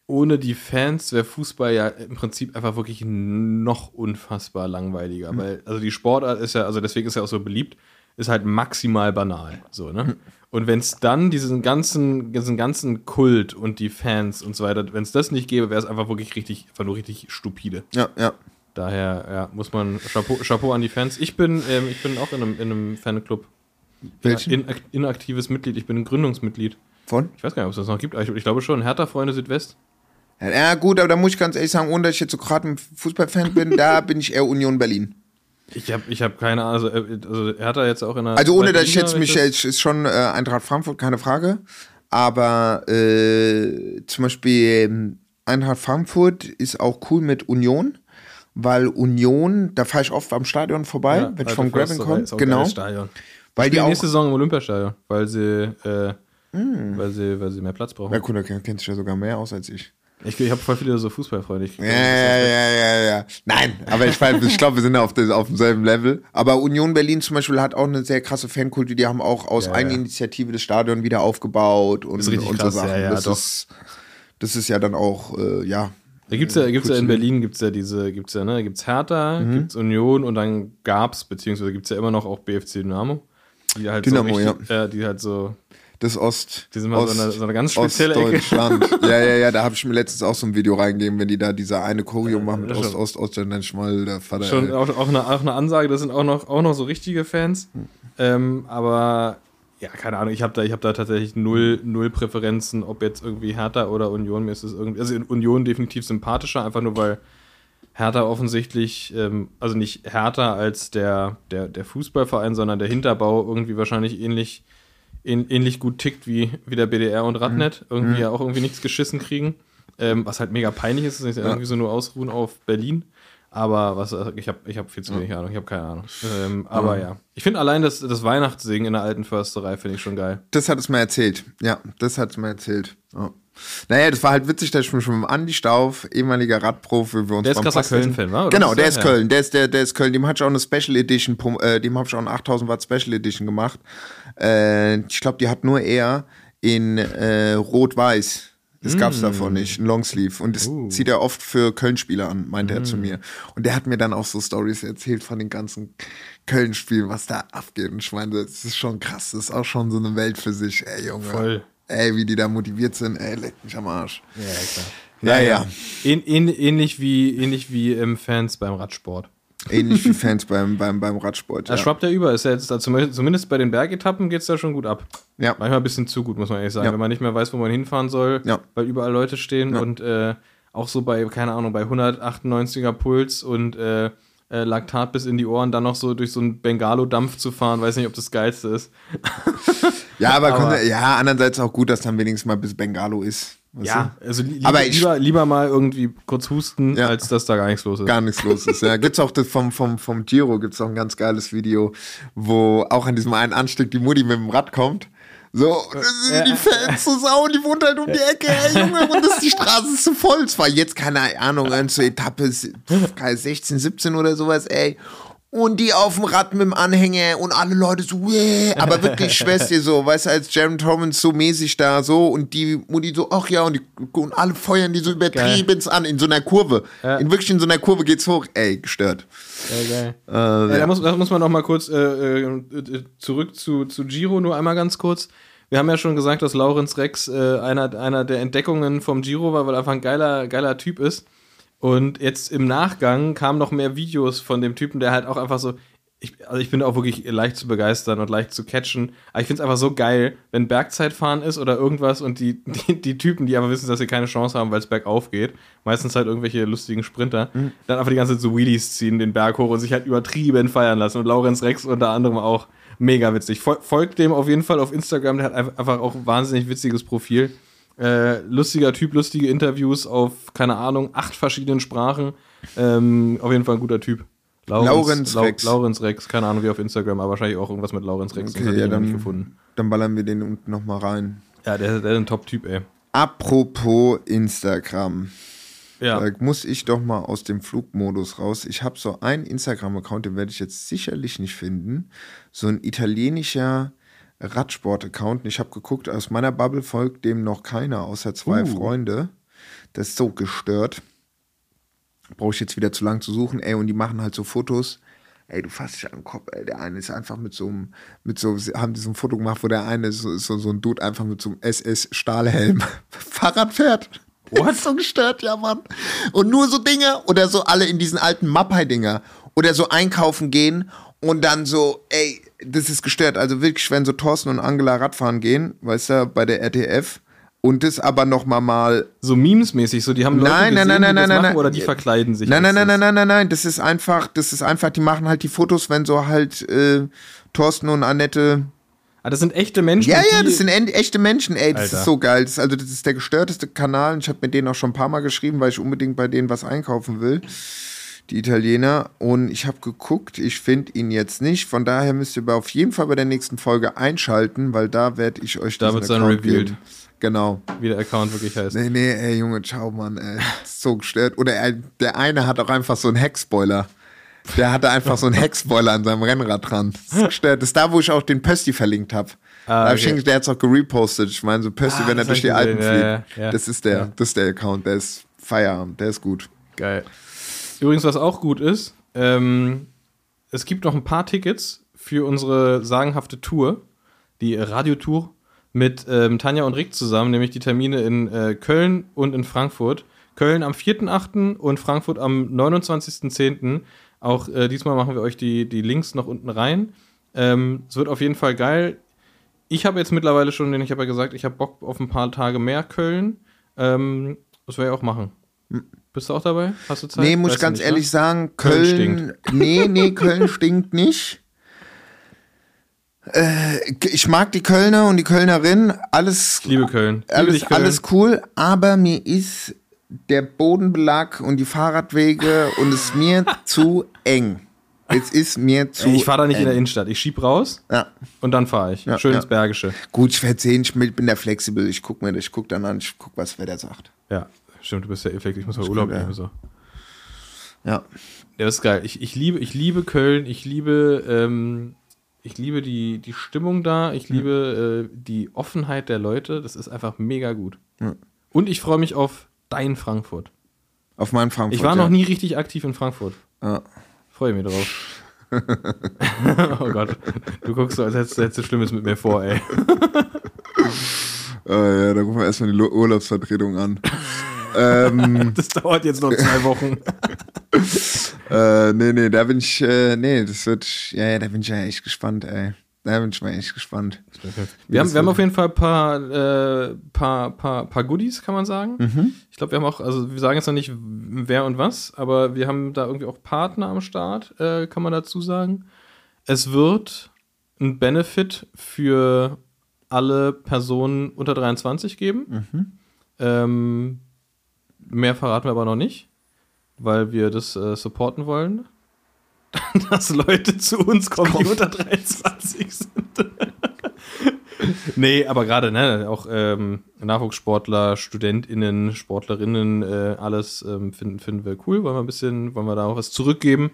ohne die Fans wäre Fußball ja im Prinzip einfach wirklich noch unfassbar langweiliger. Weil, also die Sportart ist ja, also deswegen ist ja auch so beliebt, ist halt maximal banal. So, ne? Und wenn es dann diesen ganzen, diesen ganzen Kult und die Fans und so weiter, wenn es das nicht gäbe, wäre es einfach wirklich richtig, einfach nur richtig stupide. ja, ja. Daher ja, muss man Chapeau, Chapeau an die Fans. Ich bin, ähm, ich bin auch in einem, in einem Fanclub. Welchen? In, inaktives Mitglied. Ich bin ein Gründungsmitglied. Von? Ich weiß gar nicht, ob es das noch gibt. Ich, ich glaube schon. Hertha-Freunde Südwest. Ja, gut, aber da muss ich ganz ehrlich sagen, ohne dass ich jetzt so gerade ein Fußballfan bin, da bin ich eher Union Berlin. Ich habe ich hab keine Ahnung. Also, äh, also Hertha jetzt auch in der. Also ohne dass ich jetzt mich, es ist schon äh, Eintracht Frankfurt, keine Frage. Aber äh, zum Beispiel ähm, Eintracht Frankfurt ist auch cool mit Union, weil Union, da fahre ich oft am Stadion vorbei, Ja, wenn ich vom Försterei komme. Genau. Stadion. Weil Die die auch. nächste Saison im Olympiastadion, weil sie, äh, weil sie, weil sie mehr Platz brauchen. Ja, cool, da kennt sich ja sogar mehr aus als ich. Ich, ich habe voll viele so Fußballfreunde. Ich, Ja, ja, ja, ja, ja. Nein, aber ich, ich glaube, wir sind auf, des, auf demselben Level. Aber Union Berlin zum Beispiel hat auch eine sehr krasse Fankultur. Die haben auch aus Ja, Eigeninitiative das Stadion wieder aufgebaut und, Das ist richtig und krass, so Sachen. ja, ja, das, doch. ist, das ist ja dann auch, äh, ja. Da gibt's ja, gibt's ja in. Berlin gibt's ja diese, gibt's ja, ne, gibt's Hertha, Mhm. gibt's Union und dann gab's, beziehungsweise gibt's ja immer noch auch BFC Dynamo. Die halt Dynamo, so richtig, ja. die halt so, Das Ost. die sind mal Ost, so, eine, so eine ganz spezielle. Ostdeutschland. ja, ja, ja, da habe ich mir letztens auch so ein Video reingegeben, wenn die da diese eine Choreo machen mit Ost. Ost, Ost, dann nenn ich mal der Vater. Schon auch, auch, eine, auch eine Ansage, das sind auch noch, auch noch so richtige Fans. Ähm, aber ja, keine Ahnung, ich habe da, ich hab da tatsächlich null, null Präferenzen, ob jetzt irgendwie Hertha oder Union. Mir ist es irgendwie, also Union definitiv sympathischer, einfach nur weil Hertha offensichtlich, ähm, also nicht Hertha als der, der, der Fußballverein, sondern der Hinterbau irgendwie wahrscheinlich ähnlich, ähn, ähnlich gut tickt wie, wie der BDR und Radnet. Irgendwie ja auch irgendwie nichts geschissen kriegen. Ähm, was halt mega peinlich ist, ist ja irgendwie so nur ausruhen auf Berlin. Aber was, ich habe ich hab viel zu wenig Ahnung, ich habe keine Ahnung. Ähm, aber ja. Ich finde allein das, das Weihnachtssingen in der alten Försterei finde ich schon geil. Das hat es mir erzählt. Ja, das hat es mir erzählt. Ja. Naja, das war halt witzig, dass ich mich mit dem Andi Stauf, ehemaliger Radprofi, wir uns Der ist krasser Köln-Fan, wa? Oder Genau, der ist Ja. Köln. Der ist, der, der ist Köln. Dem hat ich auch eine Special Edition, äh, dem habe ich auch eine 8000 Watt Special Edition gemacht. Äh, ich glaube, die hat nur er in äh, Rot-Weiß. Das gab's Mm. davon nicht, ein Longsleeve. Und das Uh. zieht er oft für Köln-Spieler an, meinte er zu Mm. mir. Und der hat mir dann auch so Stories erzählt von den ganzen Köln-Spielen, was da abgeht. Und ich meine, das ist schon krass. Das ist auch schon so eine Welt für sich, ey, Junge. Voll. Ey, wie die da motiviert sind, ey, leck mich am Arsch. Ja, klar. Ja, ja. Ähn, ähn, ähnlich wie, ähnlich wie ähm, Fans beim Radsport. Ähnlich wie Fans beim, beim, beim Radsport. Da Ja. schwappt er über. Ist ja jetzt, da zum, zumindest bei den Bergetappen geht es da schon gut ab. Ja. Manchmal ein bisschen zu gut, muss man ehrlich sagen. Ja. Wenn man nicht mehr weiß, wo man hinfahren soll, Ja. weil überall Leute stehen und äh, auch so bei, keine Ahnung, bei 198er Puls und äh, äh, Laktat bis in die Ohren, dann noch so durch so einen Bengalo-Dampf zu fahren, weiß nicht, ob das geilste ist. Ja, aber, Aber- kommt- ja, andererseits auch gut, dass dann wenigstens mal bis Bengalo ist. Weißt Ja, du? also li Aber lieber, lieber, mal irgendwie kurz husten, Ja. als dass da gar nichts los ist. Gar nichts los ist. Ja, gibt's auch das vom, vom, vom Giro, gibt's auch ein ganz geiles Video, wo auch an diesem einen Anstieg die Mutti mit dem Rad kommt. So, sind die Fans so sau die wohnt halt um die Ecke, ey Junge, und das, die Straße ist zu voll. Es war jetzt, keine Ahnung, zur Etappe s- keine 16, 17 oder sowas, ey. Und die auf dem Rad mit dem Anhänger und alle Leute so, yeah. aber wirklich Schwester so, weißt du, als Jaron Torrance so mäßig da so und die Mutti so, ach ja, und, die, und alle feuern die so übertrieben an in so einer Kurve. Ja. In wirklich in so einer Kurve geht's hoch, ey, gestört. Ja, geil. Äh, Äh, da, muss, da muss man noch mal kurz äh, äh, äh, zurück zu, zu Giro, nur einmal ganz kurz. Wir haben ja schon gesagt, dass Laurenz Rex äh, einer, einer der Entdeckungen vom Giro war, weil er einfach ein geiler, geiler Typ ist. Und jetzt im Nachgang kamen noch mehr Videos von dem Typen, der halt auch einfach so. Ich, also ich bin auch wirklich leicht zu begeistern und leicht zu catchen. Aber ich finde es einfach so geil, wenn Bergzeitfahren ist oder irgendwas und die, die, die Typen, die aber wissen, dass sie keine Chance haben, weil es bergauf geht, meistens halt irgendwelche lustigen Sprinter, dann einfach die ganze Zeit so Wheelies ziehen, den Berg hoch und sich halt übertrieben feiern lassen. Und Laurenz Rex unter anderem auch mega witzig. Fol folgt dem auf jeden Fall auf Instagram, der hat einfach- einfach auch ein wahnsinnig witziges Profil. Äh, lustiger Typ, lustige Interviews auf, keine Ahnung, acht verschiedenen Sprachen. Ähm, auf jeden Fall ein guter Typ. Laurenz Rex. Laurenz Rex, keine Ahnung wie auf Instagram, aber wahrscheinlich auch irgendwas mit Laurenz Rex. Okay, das hab ich ja, dann, gefunden. dann ballern wir den unten nochmal rein. Ja, der, der ist ein Top-Typ, ey. Apropos Instagram. Ja. Da muss ich doch mal aus dem Flugmodus raus. Ich habe so einen Instagram-Account, den werde ich jetzt sicherlich nicht finden. So ein italienischer Radsport-Account. Ich habe geguckt, aus meiner Bubble folgt dem noch keiner, außer zwei Uh. Freunde. Das ist so gestört. Brauche ich jetzt wieder zu lang zu suchen. Ey, und die machen halt so Fotos. Ey, du fasst dich an den Kopf, ey. Der eine ist einfach mit so einem, mit so, sie haben die so ein Foto gemacht, wo der eine so, so, so ein Dude einfach mit so einem SS-Stahlhelm Fahrrad fährt. What? So gestört, ja, Mann. Und nur so Dinge oder so alle in diesen alten Mappai-Dinger oder so einkaufen gehen und dann so, ey, das ist gestört. Also wirklich, wenn so Thorsten und Angela Radfahren gehen, weißt du, bei der RTF und das aber noch mal mal So Memes-mäßig, so die haben Leute Nein, gesehen, nein, nein, die das nein, machen, nein. oder die verkleiden sich. Nein, nein, nein, nein, nein, nein, nein, das ist einfach, das ist einfach, die machen halt die Fotos, wenn so halt äh, Thorsten und Annette Ah, das sind echte Menschen. ja, ja, das sind echte Menschen, ey, das Alter. ist so geil. Das ist, also, das ist der gestörteste Kanal. Ich habe mit denen auch schon ein paar Mal geschrieben, weil ich unbedingt bei denen was einkaufen will. Die Italiener. Und ich habe geguckt, ich finde ihn jetzt nicht. Von daher müsst ihr aber auf jeden Fall bei der nächsten Folge einschalten, weil da werde ich euch Da wird's dann revealed. geben. Genau. wie der Account wirklich heißt. Nee, nee, ey, Junge, ciao, Mann, ey. So gestört. Oder er, der eine hat auch einfach so einen Heckspoiler. Der hatte einfach so einen Heckspoiler an seinem Rennrad dran. Das ist gestört. Das ist da, wo ich auch den Pösti verlinkt habe. Ah, okay. Der hat es auch gerepostet. Ich meine, so Pösti, Ah, wenn er durch die Alpen fliegt. Ja, ja, ja. Das ist der, das ist der Account. Der ist Feierabend, der ist gut. Geil. Übrigens, was auch gut ist, ähm, es gibt noch ein paar Tickets für unsere sagenhafte Tour, die Radiotour mit ähm, Tanja und Rick zusammen, nämlich die Termine in äh, Köln und in Frankfurt. Köln am 4.8. und Frankfurt am 29.10. Auch äh, diesmal machen wir euch die, die Links noch unten rein. Ähm, es wird auf jeden Fall geil. Ich habe jetzt mittlerweile schon, denn ich habe ja gesagt, ich habe Bock auf ein paar Tage mehr Köln. Ähm, das werde ich auch machen. Bist du auch dabei? Hast du Zeit? Nee, muss Weißt ich ganz nicht, ehrlich ne? sagen, Köln Köln. nee, nee, Köln stinkt nicht. Äh, ich mag die Kölner und die Kölnerin, alles, Ich liebe Köln. Liebe alles, Köln. alles cool, aber mir ist der Bodenbelag und die Fahrradwege und es ist mir zu eng. Es ist mir zu ich fahre da nicht eng. in der Innenstadt. Ich schieb raus Ja. und dann fahre ich. Ja, Schön ja. ins Bergische. Gut, ich werde sehen, ich bin da flexibel. Ich guck mir das, ich guck dann an, ich guck, was wer da sagt. Ja, stimmt, du bist ja effektiv. Ich muss mal Urlaub gut, ja. nehmen. So. Ja. Ja, das ist geil. Ich, ich, liebe, ich liebe Köln. Ich liebe, ähm, ich liebe die, die Stimmung da. Ich liebe äh, die Offenheit der Leute. Das ist einfach mega gut. Ja. Und ich freue mich auf dein Frankfurt. Auf meinen Frankfurt. Ich war noch nie richtig aktiv in Frankfurt. Ja. Freue mich drauf. oh Gott, du guckst so, als hättest hättest du Schlimmes mit mir vor, ey. Äh, ja, da rufen wir erstmal die Urlaubsvertretung an. ähm, Das dauert jetzt noch zwei Wochen. äh, nee, nee, da bin ich, äh, nee, das wird, ja, ja, da bin ich ja echt gespannt, ey. Da bin ich mal echt gespannt. Wir haben, wir haben auf jeden Fall ein paar, äh, paar, paar, paar Goodies, kann man sagen. Ich glaube, wir haben auch, also wir sagen jetzt noch nicht, wer und was, aber wir haben da irgendwie auch Partner am Start, äh, kann man dazu sagen. Es wird ein Benefit für alle Personen unter 23 geben. Ähm, mehr verraten wir aber noch nicht, weil wir das äh, supporten wollen. Dass Leute zu uns kommen, die unter 23 sind. nee, aber gerade, ne, auch ähm, Nachwuchssportler, StudentInnen, Sportlerinnen, äh, alles ähm, finden, finden wir cool, wollen wir ein bisschen, wollen wir da auch was zurückgeben.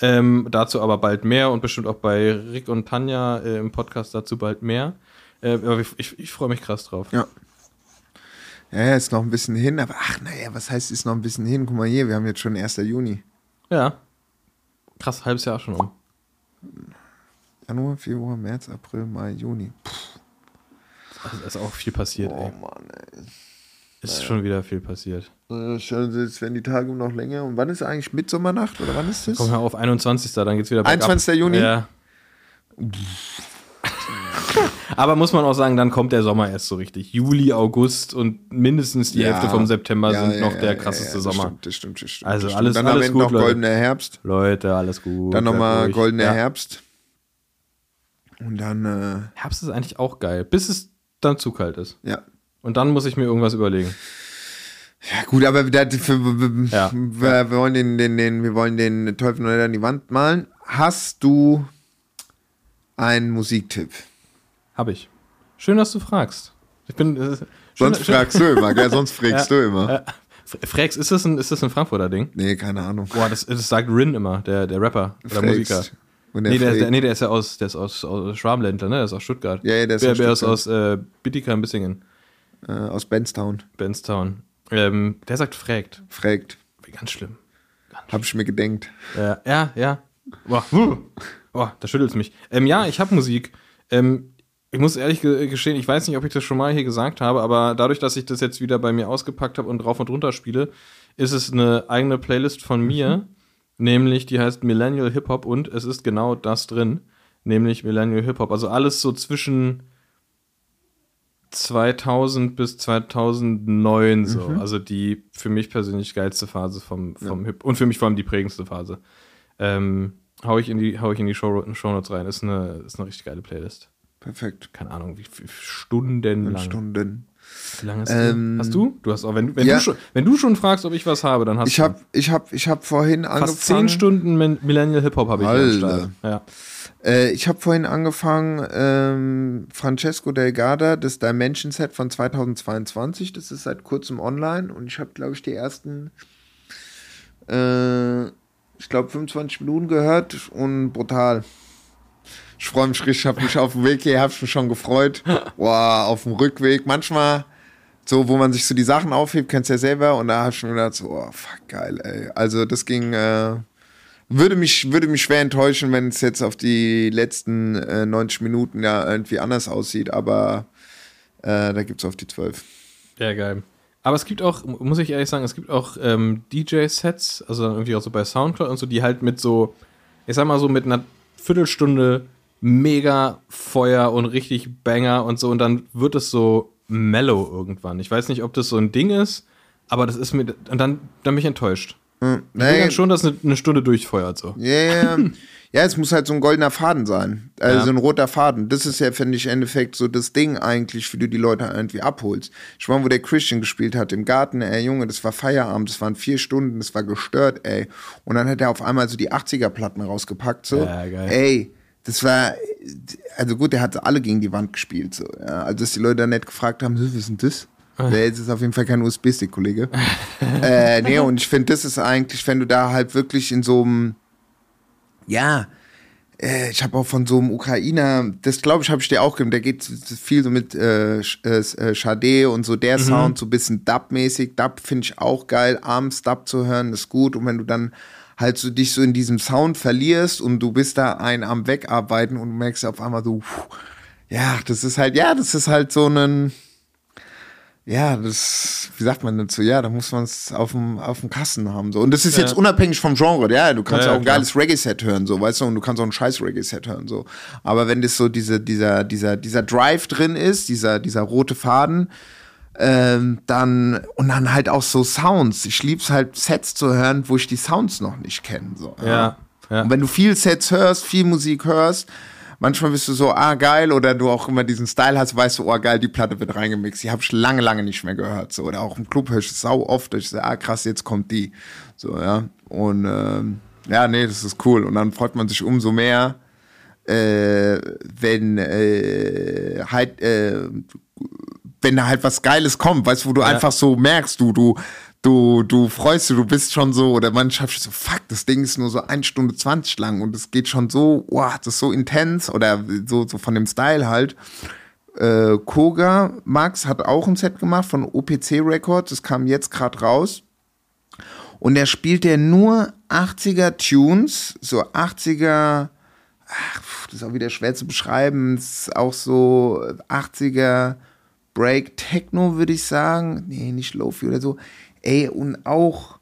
Ähm, dazu aber bald mehr und bestimmt auch bei Rick und Tanja äh, im Podcast dazu bald mehr. Äh, aber ich, ich, ich freue mich krass drauf. Ja. Ja, ist noch ein bisschen hin, aber ach, naja, was heißt, ist noch ein bisschen hin? Guck mal hier, wir haben jetzt schon 1. Juni. Ja. Krass, halbes Jahr schon um. Januar, Februar, März, April, Mai, Juni. Also, ist auch viel passiert, Oh ey. Mann, ey. Ist schon wieder viel passiert. Jetzt werden die Tage noch länger. Und wann ist eigentlich Mitsommernacht oder wann ist das? Komm, hör auf, 21. Dann geht's wieder bergab. 21. Juni? Ja. Aber muss man auch sagen, dann kommt der Sommer erst so richtig. Juli, August und mindestens die Ja. Hälfte vom September Ja, sind noch der krasseste das Sommer. Stimmt, das stimmt, das stimmt. Also das alles- stimmt. Dann alles am Ende noch Leute. goldener Herbst. Leute, alles gut. Dann nochmal goldener. Herbst. Und dann, äh, Herbst ist eigentlich auch geil, bis es dann zu kalt ist. ja. Und dann muss ich mir irgendwas überlegen. Ja, gut, aber wir, wir, Ja. wir wollen den, den, den, wir wollen den Teufel nicht an die Wand malen. Hast du einen Musiktipp? Hab ich. Schön, dass du fragst. Ich bin. Äh, schön, Sonst schön- fragst du immer, gell? Sonst fragst du immer. Äh, Frex, ist das, ein, ist das ein Frankfurter Ding? Nee, keine Ahnung. Boah, das, das sagt Rin immer, der, der Rapper oder Fragst. Musiker. Und der Nee der, der, nee, der ist ja aus, der ist aus, aus Schwarmländler, ne? Der ist aus Stuttgart. Ja, ja, der ist der, aus der ist aus äh, Bietigheim-Bissingen, äh, aus Benstown. Benstown. Ähm, der sagt fragt. Fragt. Wie ganz schlimm. Hab ich mir gedenkt. Äh, ja, ja. Boah. Boah da schüttelt es mich. Ähm, ja, ich habe Musik. Ähm, ich muss ehrlich ge gestehen, ich weiß nicht, ob ich das schon mal hier gesagt habe, aber dadurch, dass ich das jetzt wieder bei mir ausgepackt habe und drauf und runter spiele, ist es eine eigene Playlist von mir, nämlich die heißt Millennial Hip Hop und es ist genau das drin, nämlich Millennial Hip Hop. Also alles so zwischen 2000 bis 2009 so. Also die für mich persönlich geilste Phase vom, vom Hip und für mich vor allem die prägendste Phase. Ähm, hau ich in die, hau ich in die Show, Shownotes rein. Ist eine, ist eine richtig geile Playlist. Perfekt. Keine Ahnung, wie, Stunden lang. Stunden. Wie lange ist Ähm? Hast du? Du hast auch, wenn, wenn, ja. du schon, wenn du schon fragst, ob ich was habe, dann hast Ich du. hab, ich hab, ich hab vorhin fast angefangen. zehn Stunden Millennial Hip Hop habe ich Alter. Ja. Äh, ich habe vorhin angefangen, ähm, Francesco Delgada, das Dimension Set von 2022. Das ist seit kurzem online und ich habe, glaube ich, die ersten, äh, ich glaube, 25 Minuten gehört und brutal. Ich freue mich richtig, habe mich auf dem Weg hier, habe mich schon gefreut. Boah, auf dem Rückweg. Manchmal so, wo man sich so die Sachen aufhebt, kennst du ja selber. Und da habe ich mir gedacht, so, oh, fuck, geil, ey. Also das ging, äh, würde mich, würde mich schwer enttäuschen, wenn es jetzt auf die letzten äh, 90 Minuten ja irgendwie anders aussieht, aber äh, da gibt es auf die 12. Ja, geil. Aber es gibt auch, muss ich ehrlich sagen, es gibt auch ähm, DJ-Sets, also irgendwie auch so bei Soundcloud und so, die halt mit so, ich sag mal so mit einer Viertelstunde mega Feuer und richtig Banger und so und dann wird es so mellow irgendwann. Ich weiß nicht, ob das so ein Ding ist, aber das ist mir, und dann, dann bin ich enttäuscht. Hm, Ich will dann schon, dass eine, eine Stunde durchfeuert so. Ja, ja, es muss halt so ein goldener Faden sein. Also Ja. so ein roter Faden. Das ist ja, finde ich, im Endeffekt so das Ding eigentlich, wie du die Leute irgendwie abholst. Ich meine, wo der Christian gespielt hat, im Garten, ey, Junge, das war Feierabend, das waren vier Stunden, das war gestört, ey. Und dann hat er auf einmal so die 80er-Platten rausgepackt, so. Ja, geil. Ey, das war, also gut, der hat alle gegen die Wand gespielt, so. Ja. Also, dass die Leute dann nicht gefragt haben, "Hä, was ist denn das? Der ist auf jeden Fall kein USB-Stick, Kollege. äh, nee, und ich finde, das ist eigentlich, wenn du da halt wirklich in so einem, ja, äh, ich habe auch von so einem Ukrainer, das glaube ich, habe ich dir auch gegeben, der geht viel so mit äh, Sch- äh, äh, und so der Sound, so ein bisschen Dub-mäßig. Dub finde ich auch geil, abends Dub zu hören, ist gut. Und wenn du dann halt so dich so in diesem Sound verlierst und du bist da ein am Wegarbeiten und merkst auf einmal so, puh, ja, das ist halt, ja, das ist halt so ein, ja, das, wie sagt man dazu? Ja, da muss man es auf dem, auf dem Kasten haben. So. Und das ist jetzt unabhängig vom Genre. Ja, du kannst Ja, ja, ja, auch ein klar. geiles Reggae-Set hören, so, weißt du, und du kannst auch ein scheiß Reggae-Set hören, so. Aber wenn das so diese, dieser, dieser, dieser Drive drin ist, dieser, dieser rote Faden, ähm, dann, und dann halt auch so Sounds. Ich lieb's halt, Sets zu hören, wo ich die Sounds noch nicht kenne, so. Ja, ja. Und wenn du viel Sets hörst, viel Musik hörst, manchmal bist du so, ah, geil, oder du auch immer diesen Style hast, weißt du, oh, geil, die Platte wird reingemixt. Die habe ich lange, lange nicht mehr gehört. So. Oder auch im Club höre ich es sau oft, dass ich sage, ah, krass, jetzt kommt die. So, ja. Und ähm, ja, nee, das ist cool. Und dann freut man sich umso mehr, äh, wenn äh, halt, äh, wenn da halt was Geiles kommt, weißt du, wo du einfach so merkst, du, du, du, du freust dich, du bist schon so, oder manchmal so, fuck, das Ding ist nur so eine Stunde 20 lang und es geht schon so, wow, das ist so intens oder so, so von dem Style halt. Äh, Koga Max hat auch ein Set gemacht von OPC Records, das kam jetzt gerade raus. Und er spielt ja nur 80er Tunes, so 80er, ach, das ist auch wieder schwer zu beschreiben, es ist auch so 80er Break Techno, würde ich sagen. Nee, nicht Lofi oder so. Ey, und auch,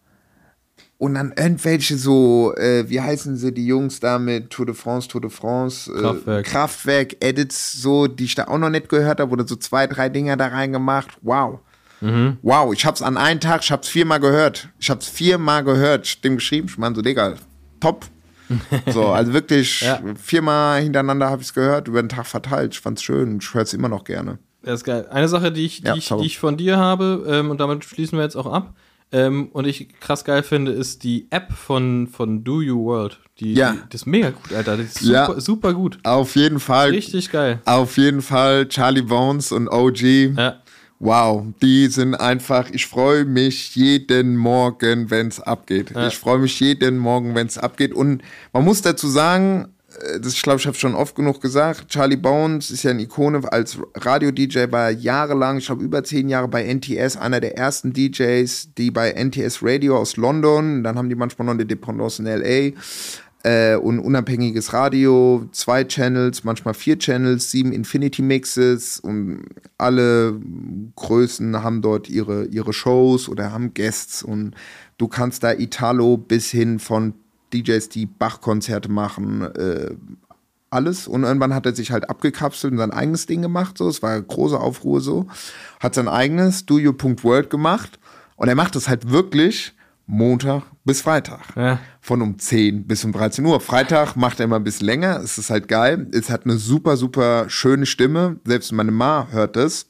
und dann irgendwelche so, äh, wie heißen sie, die Jungs da mit Tour de France, Tour de France, äh, Kraftwerk. Kraftwerk, Edits, so, die ich da auch noch nicht gehört habe, oder so zwei, drei Dinger da reingemacht. Wow. Wow, ich hab's an einem Tag, ich hab's viermal gehört. Ich hab's viermal gehört. Ich hab dem geschrieben, ich meine so, Digga, top. So, also wirklich Ja. viermal hintereinander habe ich's gehört, über den Tag verteilt. Ich fand's schön ich hör's immer noch gerne. Das ist geil. Eine Sache, die ich, die Ja, ich, die ich von dir habe, ähm, und damit schließen wir jetzt auch ab, ähm, und ich krass geil finde, ist die App von, von Do You World. Die, Ja. die, das ist mega gut, Alter. Das ist Ja. super, super gut. Auf jeden Fall. Richtig geil. Auf jeden Fall Charlie Bones und OG. Ja. Wow, die sind einfach, ich freue mich jeden Morgen, wenn es abgeht. Ja. Ich freue mich jeden Morgen, wenn es abgeht. Und man muss dazu sagen, das ich glaube, ich habe schon oft genug gesagt, Charlie Bones ist ja eine Ikone als Radio-DJ, war jahrelang, ich glaube über zehn Jahre bei NTS, einer der ersten DJs, die bei NTS Radio aus London, dann haben die manchmal noch eine Dependance in L.A., äh, und unabhängiges Radio, zwei Channels, manchmal vier Channels, sieben Infinity Mixes und alle Größen haben dort ihre, ihre Shows oder haben Guests und du kannst da Italo bis hin von DJs, die Bach-Konzerte machen, äh, alles. Und irgendwann hat er sich halt abgekapselt und sein eigenes Ding gemacht. So, es war große Aufruhr so. Hat sein eigenes Do You World gemacht. Und er macht es halt wirklich Montag bis Freitag. Ja. Von um 10 bis um 13 Uhr. Freitag macht er immer ein bisschen länger. Es ist halt geil. Es hat eine super, super schöne Stimme. Selbst meine Ma hört es.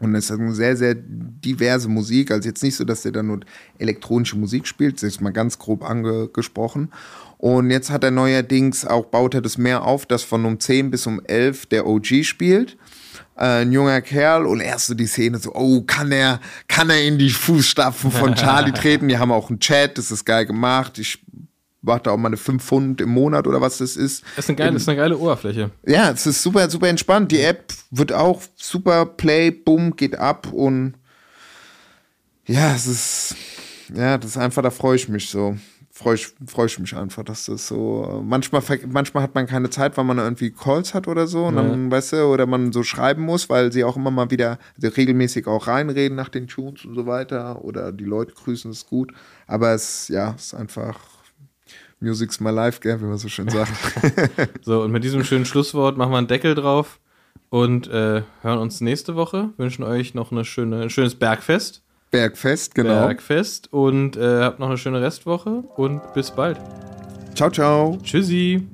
Und es ist eine sehr, sehr diverse Musik. Also jetzt nicht so, dass der da nur elektronische Musik spielt, das ist mal ganz grob angesprochen. Und jetzt hat er neuerdings auch, baut er das mehr auf, dass von um 10 bis um 11 der OG spielt. Äh, ein junger Kerl und erst so die Szene so, oh, kann er, kann er in die Fußstapfen von Charlie treten? Die haben auch einen Chat, das ist geil gemacht. Ich warte auch mal eine 5 Pfund im Monat oder was das ist. Das ist eine geile, das ist eine geile Oberfläche. Ja, es ist super, super entspannt. Die App wird auch super Play, bumm, geht ab und ja, es ist, ja, das ist einfach, da freue ich mich so. Freue ich, freu ich mich einfach, dass das so. Manchmal, manchmal hat man keine Zeit, weil man irgendwie Calls hat oder so. Und dann, weißt du, oder man so schreiben muss, weil sie auch immer mal wieder also regelmäßig auch reinreden nach den Tunes und so weiter. Oder die Leute grüßen, ist gut. Aber es, ja, es ist einfach Music's my life, gell, wie man so schön sagt. So, und mit diesem schönen Schlusswort machen wir einen Deckel drauf und äh, hören uns nächste Woche. Wünschen euch noch eine schöne, ein schönes Bergfest. Bergfest, genau. Bergfest und äh, habt noch eine schöne Restwoche und bis bald. Ciao, ciao. Tschüssi.